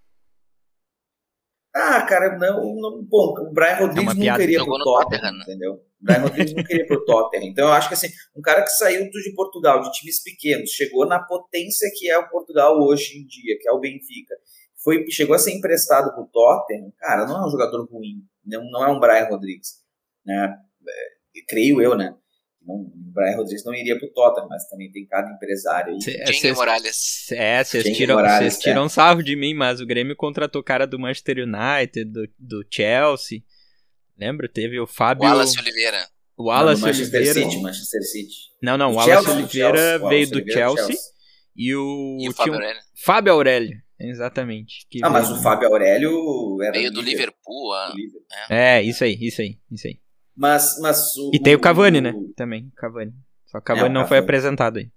Ah, cara, não, não bom, o Brian Rodrigues é não queria pro Tottenham, né? entendeu? O Brian Rodrigues não queria pro Tottenham. Então eu acho que assim, um cara que saiu de Portugal, de times pequenos, chegou na potência que é o Portugal hoje em dia, que é o Benfica, foi, chegou a ser emprestado pro Tottenham, cara, não é um jogador ruim, não, não é um Brian Rodrigues, né? É, creio eu, né? Não, o Brian Rodrigues não iria pro Tottenham, mas também tem cada empresário aí. Jenga Morales. É, vocês tiram, cês tiram é. sarro de mim, mas o Grêmio contratou cara do Manchester United, do, do Chelsea. Lembra? Teve o Fábio. Wallace Oliveira. O Wallace não, Manchester Oliveira. City, Manchester City. Não, não, o Wallace Chelsea, Oliveira Chelsea, veio do Chelsea, Chelsea, e o. E o Fábio Aurélio. Fábio Aurélio, exatamente. ah, mas o Fábio Aurélio era. Veio do Liverpool. Liverpool. É. é, isso aí, isso aí, isso aí. Mas, mas o, e tem o Cavani, o, né? Também, Cavani. Só o Cavani é, não Cavani. foi apresentado aí.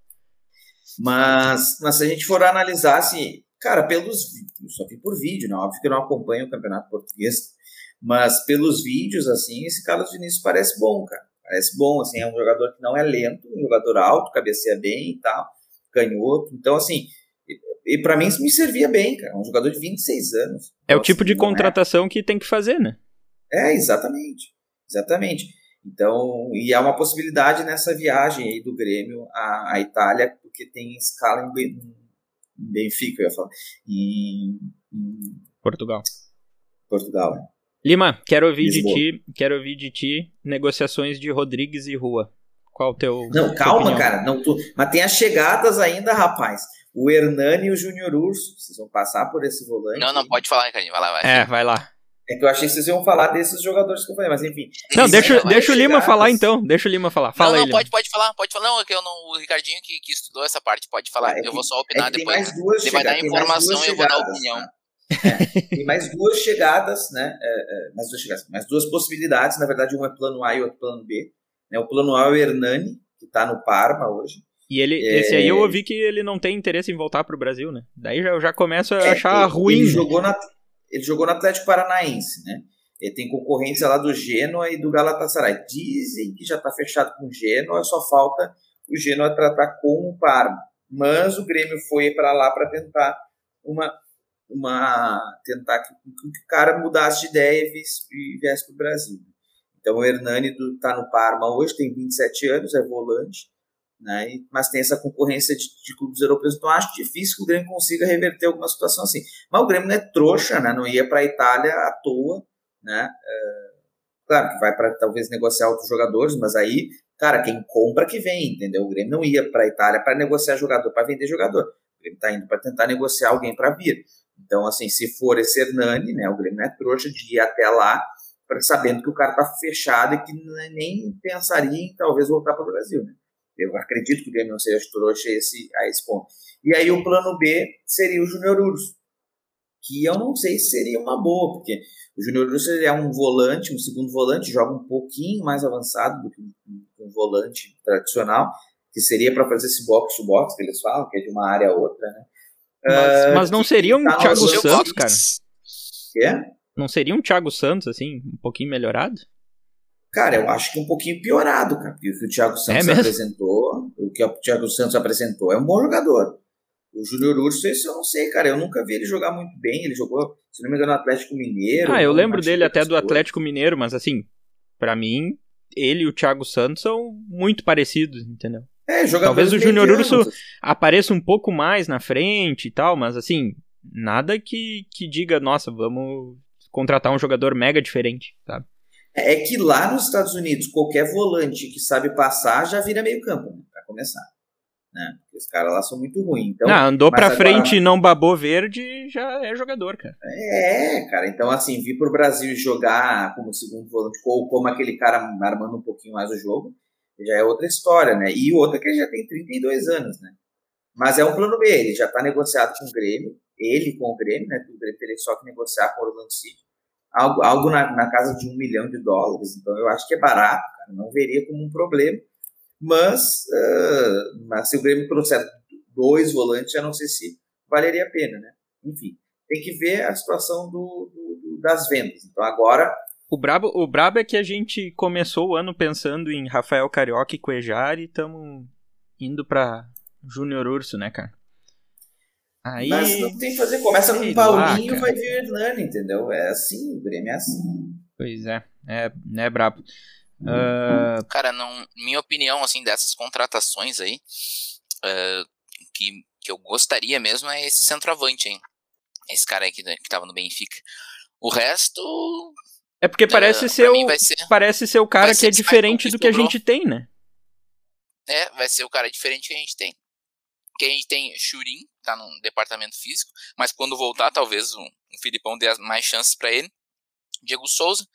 Mas, mas se a gente for analisar, assim, cara, pelos só vi por vídeo, né? Óbvio que eu não acompanho o campeonato português, mas pelos vídeos, assim, esse Carlos Vinícius parece bom, cara. Parece bom, assim, é um jogador que não é lento, um jogador alto, cabeceia bem e tal, canhoto. Então, assim, e, e para mim isso me servia bem, cara. Um jogador de 26 anos. É o tipo de é contratação é. que tem que fazer, né? É, exatamente. Exatamente. Então, e há uma possibilidade nessa viagem aí do Grêmio à, à Itália, porque tem escala em, em Benfica, eu ia falar, em, em Portugal. Portugal, né? Lima, quero ouvir Lisboa. de ti, quero ouvir de ti negociações de Rodrigues e Rua. Qual o teu Não, calma, cara, não tu, mas tem as chegadas ainda, rapaz. O Hernani e o Júnior Urso, vocês vão passar por esse volante. Não, não, pode falar, Ricardinho, vai lá, vai. É, vai lá. É que eu achei que vocês iam falar desses jogadores que eu falei, mas enfim. Não, deixa, é, deixa o Lima falar então. Deixa o Lima falar. Fala não, não, aí, pode, pode falar, pode falar. Não, é que eu não, o Ricardinho que, que estudou essa parte pode falar. Ah, é eu vou só opinar é depois. Ele vai dar informação e eu vou dar opinião. Né? É, tem mais duas chegadas, né? É, é, mais duas chegadas, mais duas possibilidades. Na verdade, um é plano A e outro plano B. Né? O plano A é o Hernani, que está no Parma hoje. E ele, esse aí eu ouvi que ele não tem interesse em voltar para o Brasil, né? Daí já, eu já começo a achar ele, ruim. Ele jogou, na, ele jogou no Atlético Paranaense, né? Ele tem concorrência lá do Genoa e do Galatasaray. Dizem que já está fechado com o Genoa, só falta o Genoa tratar com o Parma. Mas o Grêmio foi para lá para tentar uma, uma tentar que, que, o cara mudasse de ideia e viesse para o Brasil. Então o Hernani está no Parma hoje, tem 27 anos, é volante, né? mas tem essa concorrência de, de, clubes europeus, então acho difícil que o Grêmio consiga reverter alguma situação assim. Mas o Grêmio não é trouxa, né? não ia para a Itália à toa, né? É, claro que vai para talvez negociar outros jogadores, mas aí, cara, quem compra que vem, entendeu? O Grêmio não ia para a Itália para negociar jogador, para vender jogador. O Grêmio está indo para tentar negociar alguém para vir. Então, assim, se for esse Hernani, né, o Grêmio não é trouxa de ir até lá, sabendo que o cara está fechado e que nem pensaria em talvez voltar para o Brasil, né? Eu acredito que o Grêmio não seja trouxa esse, a esse ponto. E aí o plano B seria o Júnior Urso, que eu não sei se seria uma boa, porque o Júnior Urso é um volante, um segundo volante, joga um pouquinho mais avançado do que um, um volante tradicional, que seria para fazer esse box-to-box que eles falam, que é de uma área a outra, né? Mas, uh, mas não seria um tá Thiago Santos, cara? Quê? Não seria um Thiago Santos, assim, um pouquinho melhorado? Cara, eu acho que um pouquinho piorado, cara. Porque o que o Thiago Santos é apresentou, o que o Thiago Santos apresentou é um bom jogador. O Júnior Urso, esse eu não sei, cara. Eu nunca vi ele jogar muito bem. Ele jogou, se não me engano, no Atlético Mineiro. Ah, eu lembro dele até do Atlético Mineiro, mas assim, para mim, ele e o Thiago Santos são muito parecidos, entendeu? É, Talvez o Júnior Urso apareça um pouco mais na frente e tal, mas assim, nada que, que diga, nossa, vamos contratar um jogador mega diferente, sabe? É, que lá nos Estados Unidos, qualquer volante que sabe passar já vira meio campo, né, pra começar né? Os caras lá são muito ruins. Então, não, andou pra agora... frente e não babou verde, já é jogador, cara. É, cara. Então, assim, vir pro Brasil jogar como segundo volante, ou como aquele cara armando um pouquinho mais o jogo, já é outra história, né? E outra que ele já tem 32 anos, né? Mas é um plano B, ele já está negociado com o Grêmio, ele com o Grêmio, né? O Grêmio teria só que negociar com o Orlando City. Algo, algo na, na, casa de um milhão de dólares. Então eu acho que é barato, cara, não veria como um problema. Mas, uh, mas se o Grêmio trouxer dois volantes, já não sei se valeria a pena, né? Enfim, tem que ver a situação do, do, das vendas. Então agora o brabo, o brabo é que a gente começou o ano pensando em Rafael Carioca e Cuejar e estamos indo para Júnior Urso, né, cara? Aí... Mas não tem que fazer. Começa com o Paulinho, vai vir o Hernani, entendeu? É assim, o Grêmio é assim. Pois é, é, é brabo. Uh... Cara, não, minha opinião, assim, dessas contratações aí, uh, que, que eu gostaria mesmo é esse centroavante, hein? Esse cara aí que, que tava no Benfica. O resto. É porque parece, uh, ser, o, ser, parece ser o cara que é diferente do que a gente tem, né? É, vai ser o cara diferente que a gente tem que a gente tem Churin, tá no departamento físico, mas quando voltar, talvez o, o Filipão dê mais chances para ele. Diego Souza,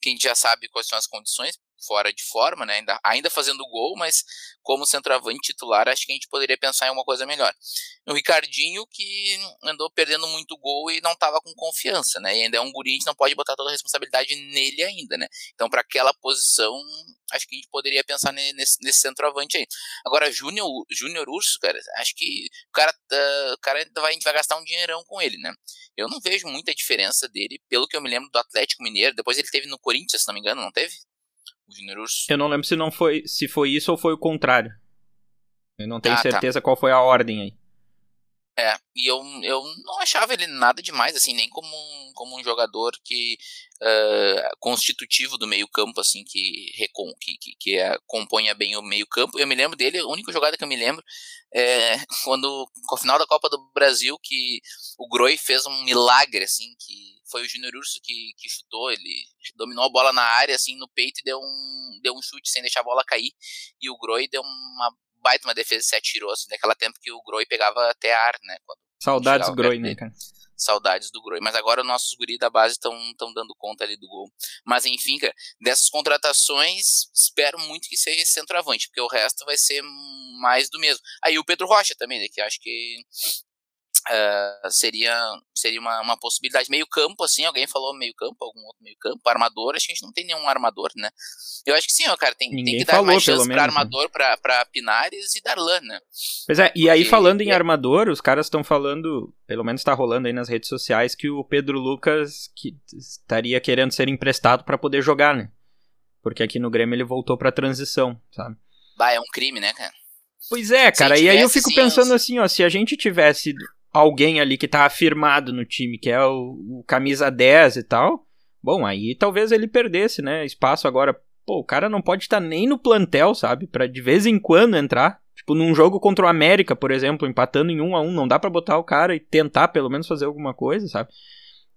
que a gente já sabe quais são as condições, fora de forma, né? Ainda, ainda fazendo gol, mas como centroavante titular, acho que a gente poderia pensar em uma coisa melhor. O Ricardinho, que andou perdendo muito gol e não estava com confiança, né? E ainda é um guri, a gente não pode botar toda a responsabilidade nele ainda, né? Então, para aquela posição, acho que a gente poderia pensar nesse, nesse centroavante aí. Agora, Júnior, Júnior Urso, cara, acho que o cara, uh, o cara vai, a gente vai gastar um dinheirão com ele, né? Eu não vejo muita diferença dele, pelo que eu me lembro do Atlético Mineiro. Depois ele teve no Corinthians, se não me engano, não teve? O Júnior Urso. Eu não lembro se não foi, se foi isso ou foi o contrário. Eu não tenho ah, tá. certeza tá. qual foi a ordem aí. É, e eu, eu não achava ele nada demais, assim, nem como um, como um jogador que uh, constitutivo do meio campo, assim, que, recon, que, que, que é, bem o meio campo. Eu me lembro dele, a única jogada que eu me lembro é <laughs> quando, no final da Copa do Brasil, que o Groi fez um milagre, assim, que foi o Júnior Urso que, que chutou, ele dominou a bola na área, assim, no peito e deu um, deu um chute sem deixar a bola cair, e o Groi deu uma baita uma defesa se atirou, assim, naquela tempo que o Groi pegava até ar, né? Saudades do Groi, né, cara? Saudades do Groi. Mas agora os nossos guris da base estão dando conta ali do gol. Mas enfim, cara, dessas contratações, espero muito que seja centroavante, porque o resto vai ser mais do mesmo. Aí o Pedro Rocha também, né? Que acho que Uh, seria seria uma, uma possibilidade. Meio campo, assim, alguém falou meio campo, algum outro meio campo, armador, acho que a gente não tem nenhum armador, né? Eu acho que sim, ó, cara, tem, tem que dar falou, mais chance pra né? armador, pra, pra Pinares e Darlan, né? Pois é, e Porque, aí falando em é... armador, os caras estão falando, pelo menos tá rolando aí nas redes sociais, que o Pedro Lucas que estaria querendo ser emprestado para poder jogar, né? Porque aqui no Grêmio ele voltou pra transição, sabe? Bah, é um crime, né, cara? Pois é, cara, e aí eu fico pensando assim, ó, se a gente tivesse alguém ali que tá afirmado no time, que é o, o, camisa 10 e tal, bom, aí talvez ele perdesse, né, espaço agora. Pô, o cara não pode estar tá nem no plantel, sabe? Pra de vez em quando entrar. Tipo, num jogo contra o América, por exemplo, empatando em 1 a 1 não dá para botar o cara e tentar pelo menos fazer alguma coisa, sabe?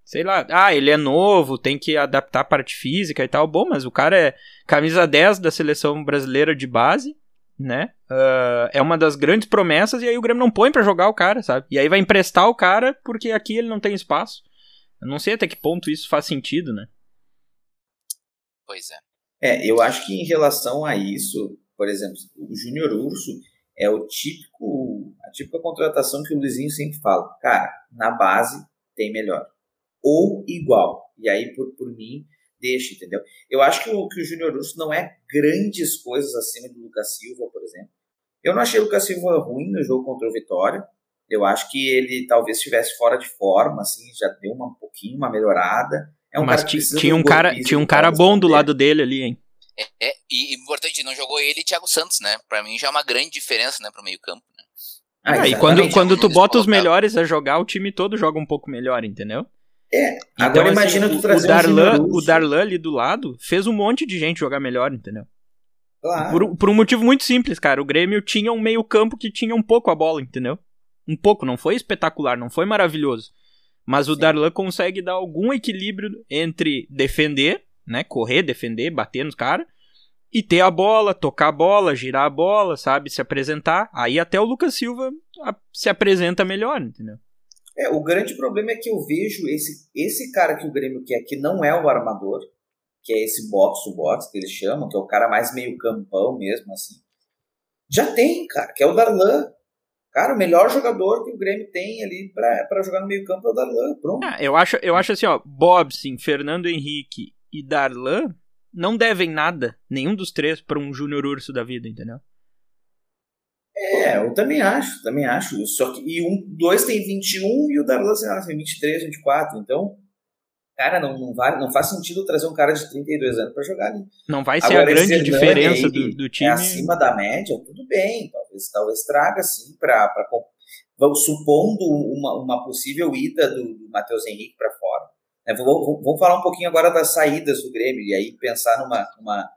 Sei lá, ah, ele é novo, tem que adaptar a parte física e tal. Bom, mas o cara é camisa 10 da seleção brasileira de base né? Uh, é uma das grandes promessas e aí o Grêmio não põe para jogar o cara, sabe? E aí vai emprestar o cara porque aqui ele não tem espaço. Eu não sei até que ponto isso faz sentido, né? Pois é. É, eu acho que em relação a isso, por exemplo, o Júnior Urso é o típico, a típica contratação que o Luizinho sempre fala. Cara, na base tem melhor. Ou igual. E aí, por, por mim, deixa, entendeu? Eu acho que o, que o Júnior Urso não é grandes coisas acima do Lucas Silva, por exemplo. Eu não achei o Lucas Silva ruim no jogo contra o Vitória. Eu acho que ele talvez estivesse fora de forma, assim, já deu uma, um pouquinho uma melhorada. É um Mas tinha um cara, tinha um cara bom do lado dele ali, hein? É, é, e importante, não jogou ele e Thiago Santos, né? Pra mim já é uma grande diferença, né, pro meio campo. Né? Ah, ah e quando, quando tu bota os melhores a jogar, o time todo joga um pouco melhor, entendeu? É, então, agora assim, imagina tu trazer o Darlan, um o Darlan ali do lado fez um monte de gente jogar melhor, entendeu? Claro. Por, por um motivo muito simples, cara. O Grêmio tinha um meio campo que tinha um pouco a bola, entendeu? Um pouco, não foi espetacular, não foi maravilhoso. Mas o Sim. Darlan consegue dar algum equilíbrio entre defender, né? Correr, defender, bater nos caras. E ter a bola, tocar a bola, girar a bola, sabe? Se apresentar. Aí até o Lucas Silva se apresenta melhor, entendeu? É, o grande problema é que eu vejo esse, esse cara que o Grêmio quer, que não é o armador, que é esse box-to-box que eles chamam, que é o cara mais meio campão mesmo, assim. Já tem, cara, que é o Darlan. Cara, o melhor jogador que o Grêmio tem ali para jogar no meio-campo é o Darlan. Pronto. Ah, eu, acho, eu acho assim, ó, Bobson, Fernando Henrique e Darlan não devem nada, nenhum dos três, para um Júnior Urso da vida, entendeu? É, eu também acho, também acho. Só que, e um, dois tem 21 e o Darlan, lá, tem 23, 24. Então, cara, não, não, vai, não faz sentido trazer um cara de 32 anos para jogar ali. Não vai ser Agora, a grande diferença do, do, time. É acima da média, tudo bem. Talvez, talvez traga, sim, para. Supondo uma, uma possível ida do, do Matheus Henrique para fora. É, vamos, vamos falar um pouquinho agora das saídas do Grêmio e aí pensar numa. numa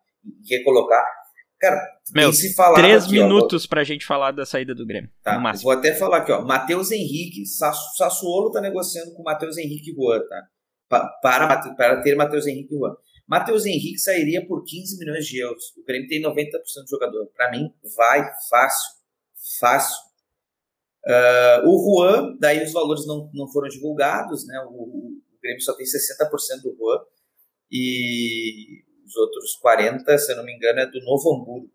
recolocar Cara, Meu, se falar três aqui, minutos ó, pra gente falar da saída do Grêmio. Tá, vou até falar aqui, ó. Matheus Henrique, Sassuolo tá negociando com Matheus Henrique e Juan, tá? Para, para ter Matheus Henrique e Juan. Matheus Henrique sairia por 15 milhões de euros. O Grêmio tem 90% do jogador. Para mim, vai fácil. Fácil. Uh, o Juan, daí os valores não, não foram divulgados, né? O, o, o Grêmio só tem 60% do Juan. E os outros 40, se eu não me engano, é do Novo Hamburgo.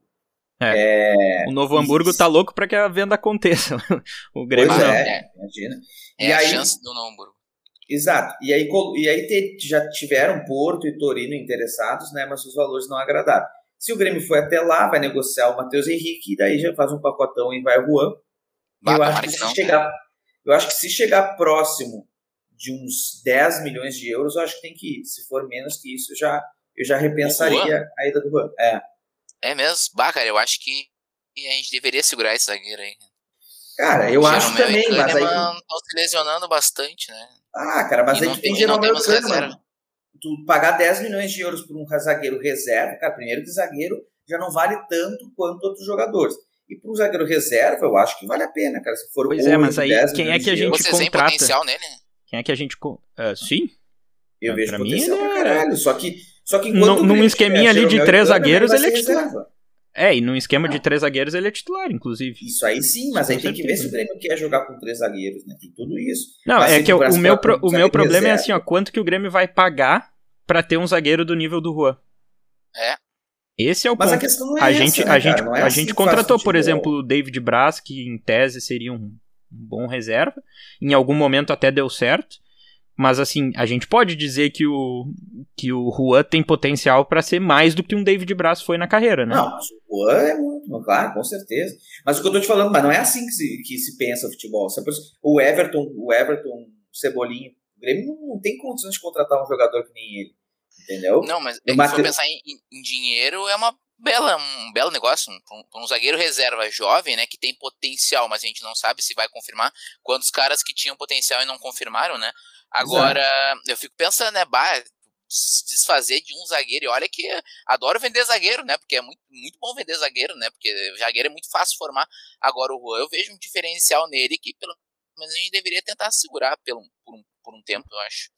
É. é... O Novo Hamburgo tá louco para que a venda aconteça. <laughs> o Grêmio pois não. É, imagina. É e a aí, chance do Novo Hamburgo. Exato. E aí, e aí te, já tiveram Porto e Torino interessados, né? Mas os valores não agradaram. Se o Grêmio for até lá, vai negociar o Matheus Henrique, e daí já faz um pacotão e vai Juan. eu acho que, se chegar, eu acho que se chegar próximo de uns 10 milhões de euros, eu acho que tem que ir. Se for menos que isso, já, eu já repensaria a ida do Juan. É. É mesmo? Bah, cara, eu acho que a gente deveria segurar esse zagueiro aí. Cara, eu acho também, mas aí... Estão se lesionando bastante, né? Ah, cara, mas e aí tu tem Jeromel Kahneman. Tu pagar 10 milhões de euros por um zagueiro reserva, cara, primeiro que zagueiro já não vale tanto quanto outros jogadores. E para um zagueiro reserva, eu acho que vale a pena, cara. Se for pois 8, é, mas aí quem é que a gente contrata? potencial nele, né? Quem é que a gente. Uh, sim? Eu vejo pra potencial mim, pra caralho. Só que só que enquanto num, num esqueminha ali de três zagueiros, ele é titular. É, e num esquema de três zagueiros ele é titular, inclusive. Isso aí sim, mas aí tem que ver se o Grêmio quer jogar com três zagueiros, né? Tem tudo isso. Não, mas é que o, o meu, pro, o meu problema reserva. é assim, ó, quanto que o Grêmio vai pagar para ter um zagueiro do nível do Juan? É. Esse é o mas ponto. a questão não é a essa, gente, né, a gente, é a assim gente contratou, por exemplo, o David Braz, que em tese seria um, um bom reserva. Em algum momento até deu certo. Mas assim, a gente pode dizer que o que o Juan tem potencial para ser mais do que um David Braz foi na carreira, né? Não, mas o Juan é muito, claro, com certeza. Mas o que eu tô te falando, mas não é assim que se, que se pensa o futebol. O Everton, o Everton, Cebolinha, o Grêmio não, tem condições de contratar um jogador que nem ele. Entendeu? Não, mas é se for pensar em, em, dinheiro, é uma bela, um belo negócio. Um, um, zagueiro reserva jovem, né? Que tem potencial, mas a gente não sabe se vai confirmar. Quantos caras que tinham potencial e não confirmaram, né? Agora, Exato. eu fico pensando, né, bah, desfazer de um zagueiro. E olha que adoro vender zagueiro, né? Porque é muito, muito bom vender zagueiro, né? Porque zagueiro é muito fácil formar. Agora o Juan, eu vejo um diferencial nele que pelo menos a gente deveria tentar segurar pelo, por, um, por um tempo, eu acho.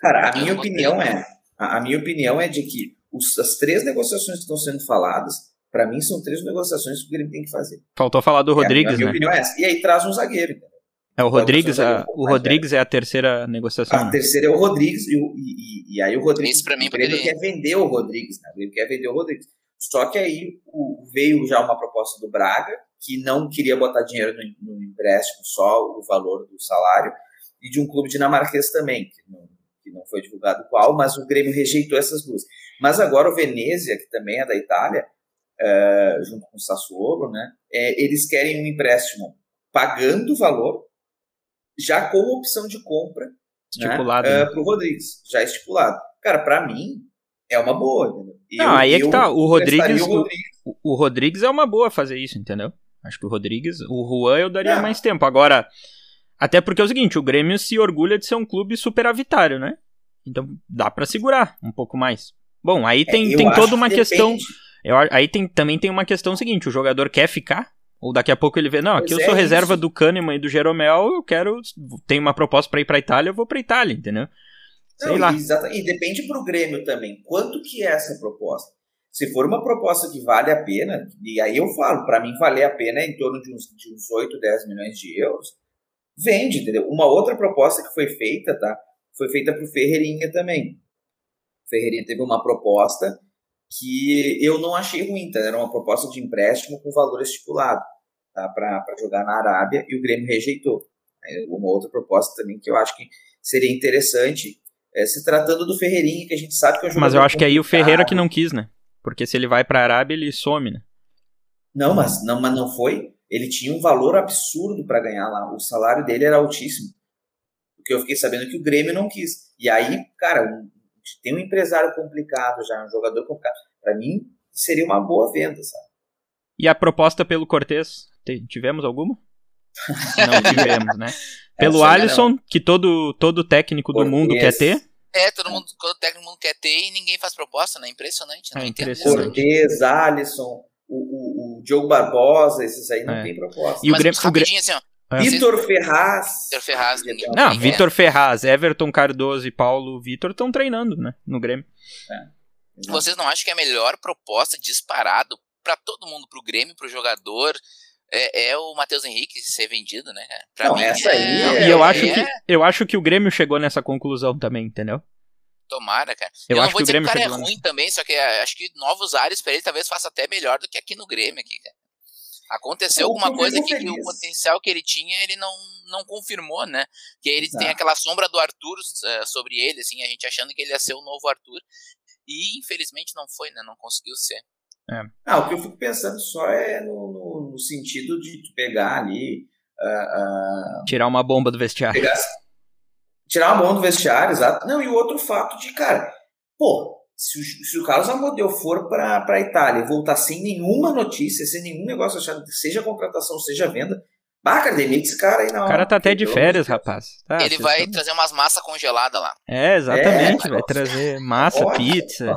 Cara, a minha opinião tempo. é. A, minha opinião é de que os, as três negociações que estão sendo faladas, para mim, são três negociações que o Grêmio tem que fazer. Faltou falar do Rodrigues, minha, a minha né? Opinião é essa. E aí traz um zagueiro, então. É o Rodrigues, a, o Rodrigues é a terceira negociação. A terceira é o Rodrigues e, e, e aí o Rodrigues. Isso pra mim, o Grêmio quer vender o Rodrigues, né? O Grêmio quer vender o Rodrigues. Só que aí o, veio já uma proposta do Braga, que não queria botar dinheiro no, no, empréstimo, só o valor do salário, e de um clube dinamarquês também, que não, que não foi divulgado qual, mas o Grêmio rejeitou essas duas. Mas agora o Venezia, que também é da Itália, é, junto com o Sassuolo, né? É, eles querem um empréstimo pagando o valor já com opção de compra estipulado né, uh, para o Rodrigues, já estipulado. Cara, para mim é uma boa, entendeu? Não, eu, aí é que tá. O Rodrigues, o Rodrigues, o, o Rodrigues é uma boa fazer isso, entendeu? Acho que o Rodrigues, o Juan eu daria mais tempo. Agora, até porque é o seguinte, o Grêmio se orgulha de ser um clube superavitário, né? Então dá para segurar um pouco mais. Bom, aí tem, é, tem toda uma que questão. Eu, aí tem, também tem uma questão seguinte: o jogador quer ficar ou daqui a pouco ele vê, não, aqui pois eu sou é reserva isso. do Kahneman e do Jeromel, eu quero, tem uma proposta para ir para Itália, eu vou para Itália, entendeu? Sei não, lá. Exatamente. E depende pro Grêmio também. Quanto que é essa proposta? Se for uma proposta que vale a pena, e aí eu falo, para mim valer a pena é em torno de uns, de uns 8, 10 milhões de euros, vende, entendeu? Uma outra proposta que foi feita, tá? Foi feita pro Ferreirinha também. O Ferreirinha teve uma proposta que eu não achei ruim, tá? Era uma proposta de empréstimo com valor estipulado. Tá, para jogar na Arábia e o Grêmio rejeitou. É uma outra proposta também que eu acho que seria interessante, é, se tratando do Ferreirinha, que a gente sabe que é um jogador Mas eu acho que aí o Ferreira que não quis, né? Porque se ele vai para a Arábia, ele some, né? Não, mas não, mas não foi. Ele tinha um valor absurdo para ganhar lá. O salário dele era altíssimo. Porque eu fiquei sabendo que o Grêmio não quis. E aí, cara, um, tem um empresário complicado já, um jogador complicado. Para mim, seria uma boa venda, sabe? E a proposta pelo Cortez? Tivemos alguma? <laughs> Não tivemos, né? Pelo Alisson, que todo, todo técnico do mundo quer ter. É, todo mundo, todo técnico do mundo quer ter e ninguém faz proposta, né? Impressionante, né? É impressionante. Cortez, Alisson, o, o, o Diogo Barbosa, esses aí não é. tem proposta. E Mas, o Grêmio, rapidinho assim, ó. É. Vitor Ferraz. Vitor Ferraz, ninguém. Não, Vitor Ferraz, Everton Cardoso e Paulo Vitor estão treinando, né? No Grêmio. É. Vocês não acham que é a melhor proposta disparado para todo mundo, pro Grêmio, pro jogador, é, é, o Matheus Henrique ser vendido, né? Pra não, mim essa é, aí é, E eu acho, que, eu acho que o Grêmio chegou nessa conclusão também, entendeu? Tomara, cara. Eu, eu acho não vou que dizer que o cara é ruim também, só que é, acho que novos ares para ele talvez faça até melhor do que aqui no Grêmio, aqui, cara. Aconteceu alguma coisa que, que, o potencial que ele tinha, ele não, não confirmou, né? Que ele Exato. tem aquela sombra do Arthur uh, sobre ele, assim, a gente achando que ele ia ser o novo Arthur. E infelizmente não foi, né? Não conseguiu ser. É. Ah, o que eu fico pensando só é no, no, no sentido de pegar ali. Uh, uh, tirar uma bomba do vestiário. Pegar, tirar uma bomba do vestiário, exato. Não, e o outro fato de, cara, pô, se o, se o Carlos Amodeu for para a Itália e voltar sem nenhuma notícia, sem nenhum negócio achado, seja contratação, seja venda, Baca, demite esse cara aí na hora. O cara tá até de férias, rapaz. Tá, ele vai trazer umas massas congeladas lá. É, exatamente. É, vai trazer massa, pizza.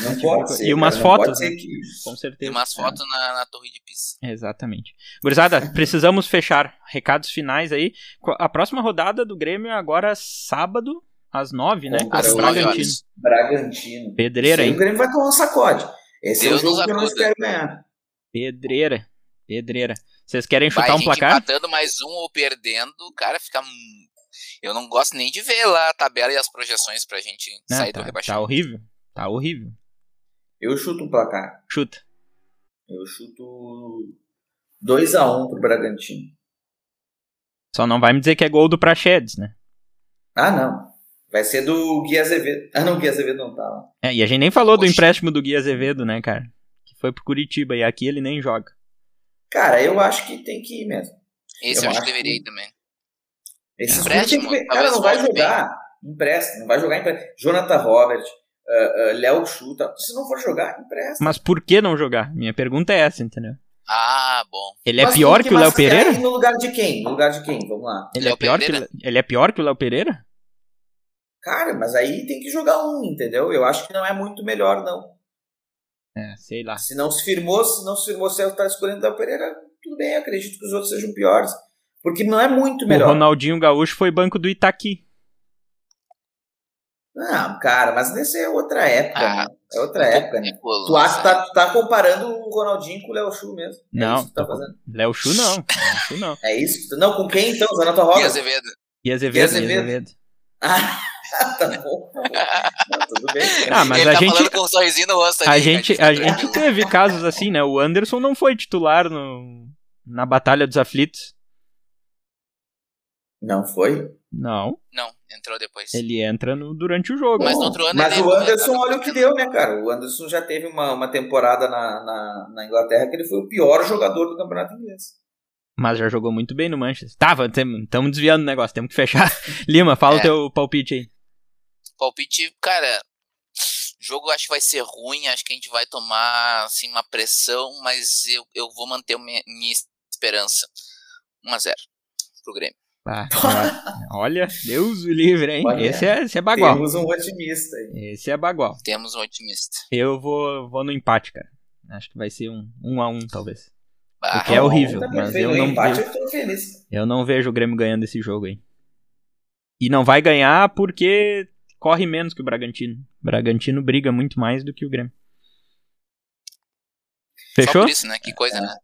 Não pode ser, E umas cara, fotos, né? que... com certeza. E umas fotos é. na, na, torre de pizza. Exatamente. Gurizada, <laughs> precisamos fechar. Recados finais aí. A próxima rodada do Grêmio é agora sábado, às nove, né? Às Bragantino. Bragantino. Pedreira, hein? O Grêmio vai tomar um sacode. Esse Deus é o jogo que eu não espero ganhar. Pedreira. Pedreira. Vocês querem chutar vai, um placar? empatando mais um ou perdendo, cara, fica... Eu não gosto nem de ver lá a tabela e as projeções pra gente não, sair tá, do rebaixamento. Tá horrível. Tá horrível. Eu chuto um placar. Chuta. Eu chuto 2x1 um pro Bragantino. Só não vai me dizer que é gol do Prachedes, né? Ah, não. Vai ser do Gui Azevedo. Ah, não, o Gui Azevedo não tá lá. É, e a gente nem falou Poxa. do empréstimo do Gui Azevedo, né, cara? Que foi pro Curitiba e aqui ele nem joga. Cara, eu acho que tem que ir mesmo. Esse eu, eu acho que deveria ir também. Esse empréstimo, tem que... Cara, não vai jogar. Empresta, não vai jogar empréstimo. Jonathan Robert, uh, uh, Léo Chuta. Se não for jogar, empresta. Mas por que não jogar? Minha pergunta é essa, entendeu? Ah, bom. Ele é mas pior que, que o Léo Pereira? No lugar de quem? No lugar de quem? Vamos lá. Ele, é pior, que, ele é pior que o Léo Pereira? Cara, mas aí tem que jogar um, entendeu? Eu acho que não é muito melhor, não. É, sei lá. Se não se firmou, se não se firmou, se tá escolhendo o Léo Pereira, tudo bem, acredito que os outros sejam piores. Porque não é muito melhor. O Ronaldinho Gaúcho foi banco do Itaqui. Não, cara, mas nessa é outra época, ah, né? É outra época, né? Tu acha que tá, tá comparando o Ronaldinho com o Léo Chu mesmo? É não. tá fazendo. Léo Chu não. <laughs> Léo Chu não. é isso? Não, com quem então? Zanato Rosa? E Azevedo. E Azevedo. E Azevedo. Azevedo. <laughs> Ah, tá bom. Tá bom. Não, tudo bem. Ah, mas Ele a tá gente, com um sorrisinho no rosto a gente, a gente teve casos assim, né? O Anderson não foi titular no, na Batalha dos Aflitos. Não foi? Não. Não, entrou depois. Ele entra no, durante o jogo. Mas no outro ano Mas o Anderson, olha o que deu, né, cara? O Anderson já teve uma, uma temporada na, na, na Inglaterra que ele foi o pior jogador do campeonato inglês. Mas já jogou muito bem no Manchester. Tava, estamos desviando o negócio, temos que fechar. <laughs> Lima, fala é. o teu palpite aí. Palpite, cara, jogo acho que vai ser ruim, acho que a gente vai tomar assim, uma pressão, mas eu, eu vou manter minha, minha esperança. 1x0 pro Grêmio. Ah, <laughs> olha, Deus o livre, hein? Olha, esse, é, esse é bagual. Temos um otimista aí. Esse é bagual. Temos um otimista. Eu vou, vou no empate, cara. Acho que vai ser um 1 um a 1 um, talvez. Ah, o que é horrível. Tá mas eu não, empate, vejo, eu, feliz. eu não vejo o Grêmio ganhando esse jogo aí. E não vai ganhar porque corre menos que o Bragantino. O Bragantino briga muito mais do que o Grêmio. Fechou? Só por isso, né? Que coisa, né?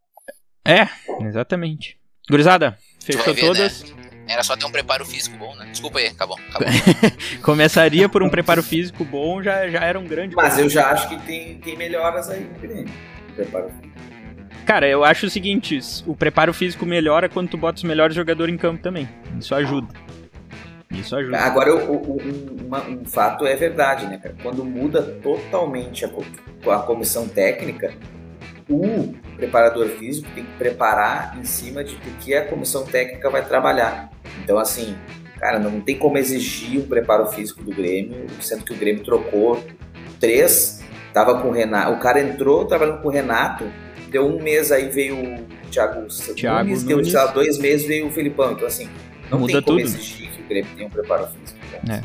É, exatamente. Gurizada, fechou ver, todas. Né? Era só ter um preparo físico bom, né? Desculpa aí, acabou. acabou. <laughs> Começaria por um preparo físico bom, já, já era um grande. Mas eu já acho que tem, tem melhoras aí. Preparo físico. Cara, eu acho o seguinte, o preparo físico melhora quando tu bota os melhores jogadores em campo também. Isso ajuda. Isso ajuda. Agora, o, o, um, um, fato é verdade, né, cara? Quando muda totalmente a, a comissão técnica, o preparador físico tem que preparar em cima de do que a comissão técnica vai trabalhar. Então, assim, cara, não tem como exigir o preparo físico do Grêmio, sendo que o Grêmio trocou três, tava com o Renato, o cara entrou trabalhando com o Renato, deu um mês aí veio o Thiago, Thiago Nunes, deu lá, dois meses veio o Filipão, então assim, não Muda tem como tudo. exigir que o Grêmio tenha um preparo físico. É.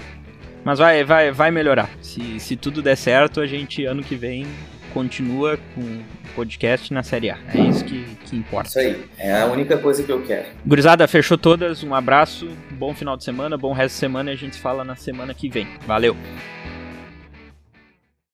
Mas vai, vai, vai melhorar. Se, se tudo der certo, a gente ano que vem continua com o podcast na Série A. É isso que, que importa. Isso aí. É a única coisa que eu quero. Gurizada, fechou todas. Um abraço, bom final de semana, bom resto de semana e a gente se fala na semana que vem. Valeu!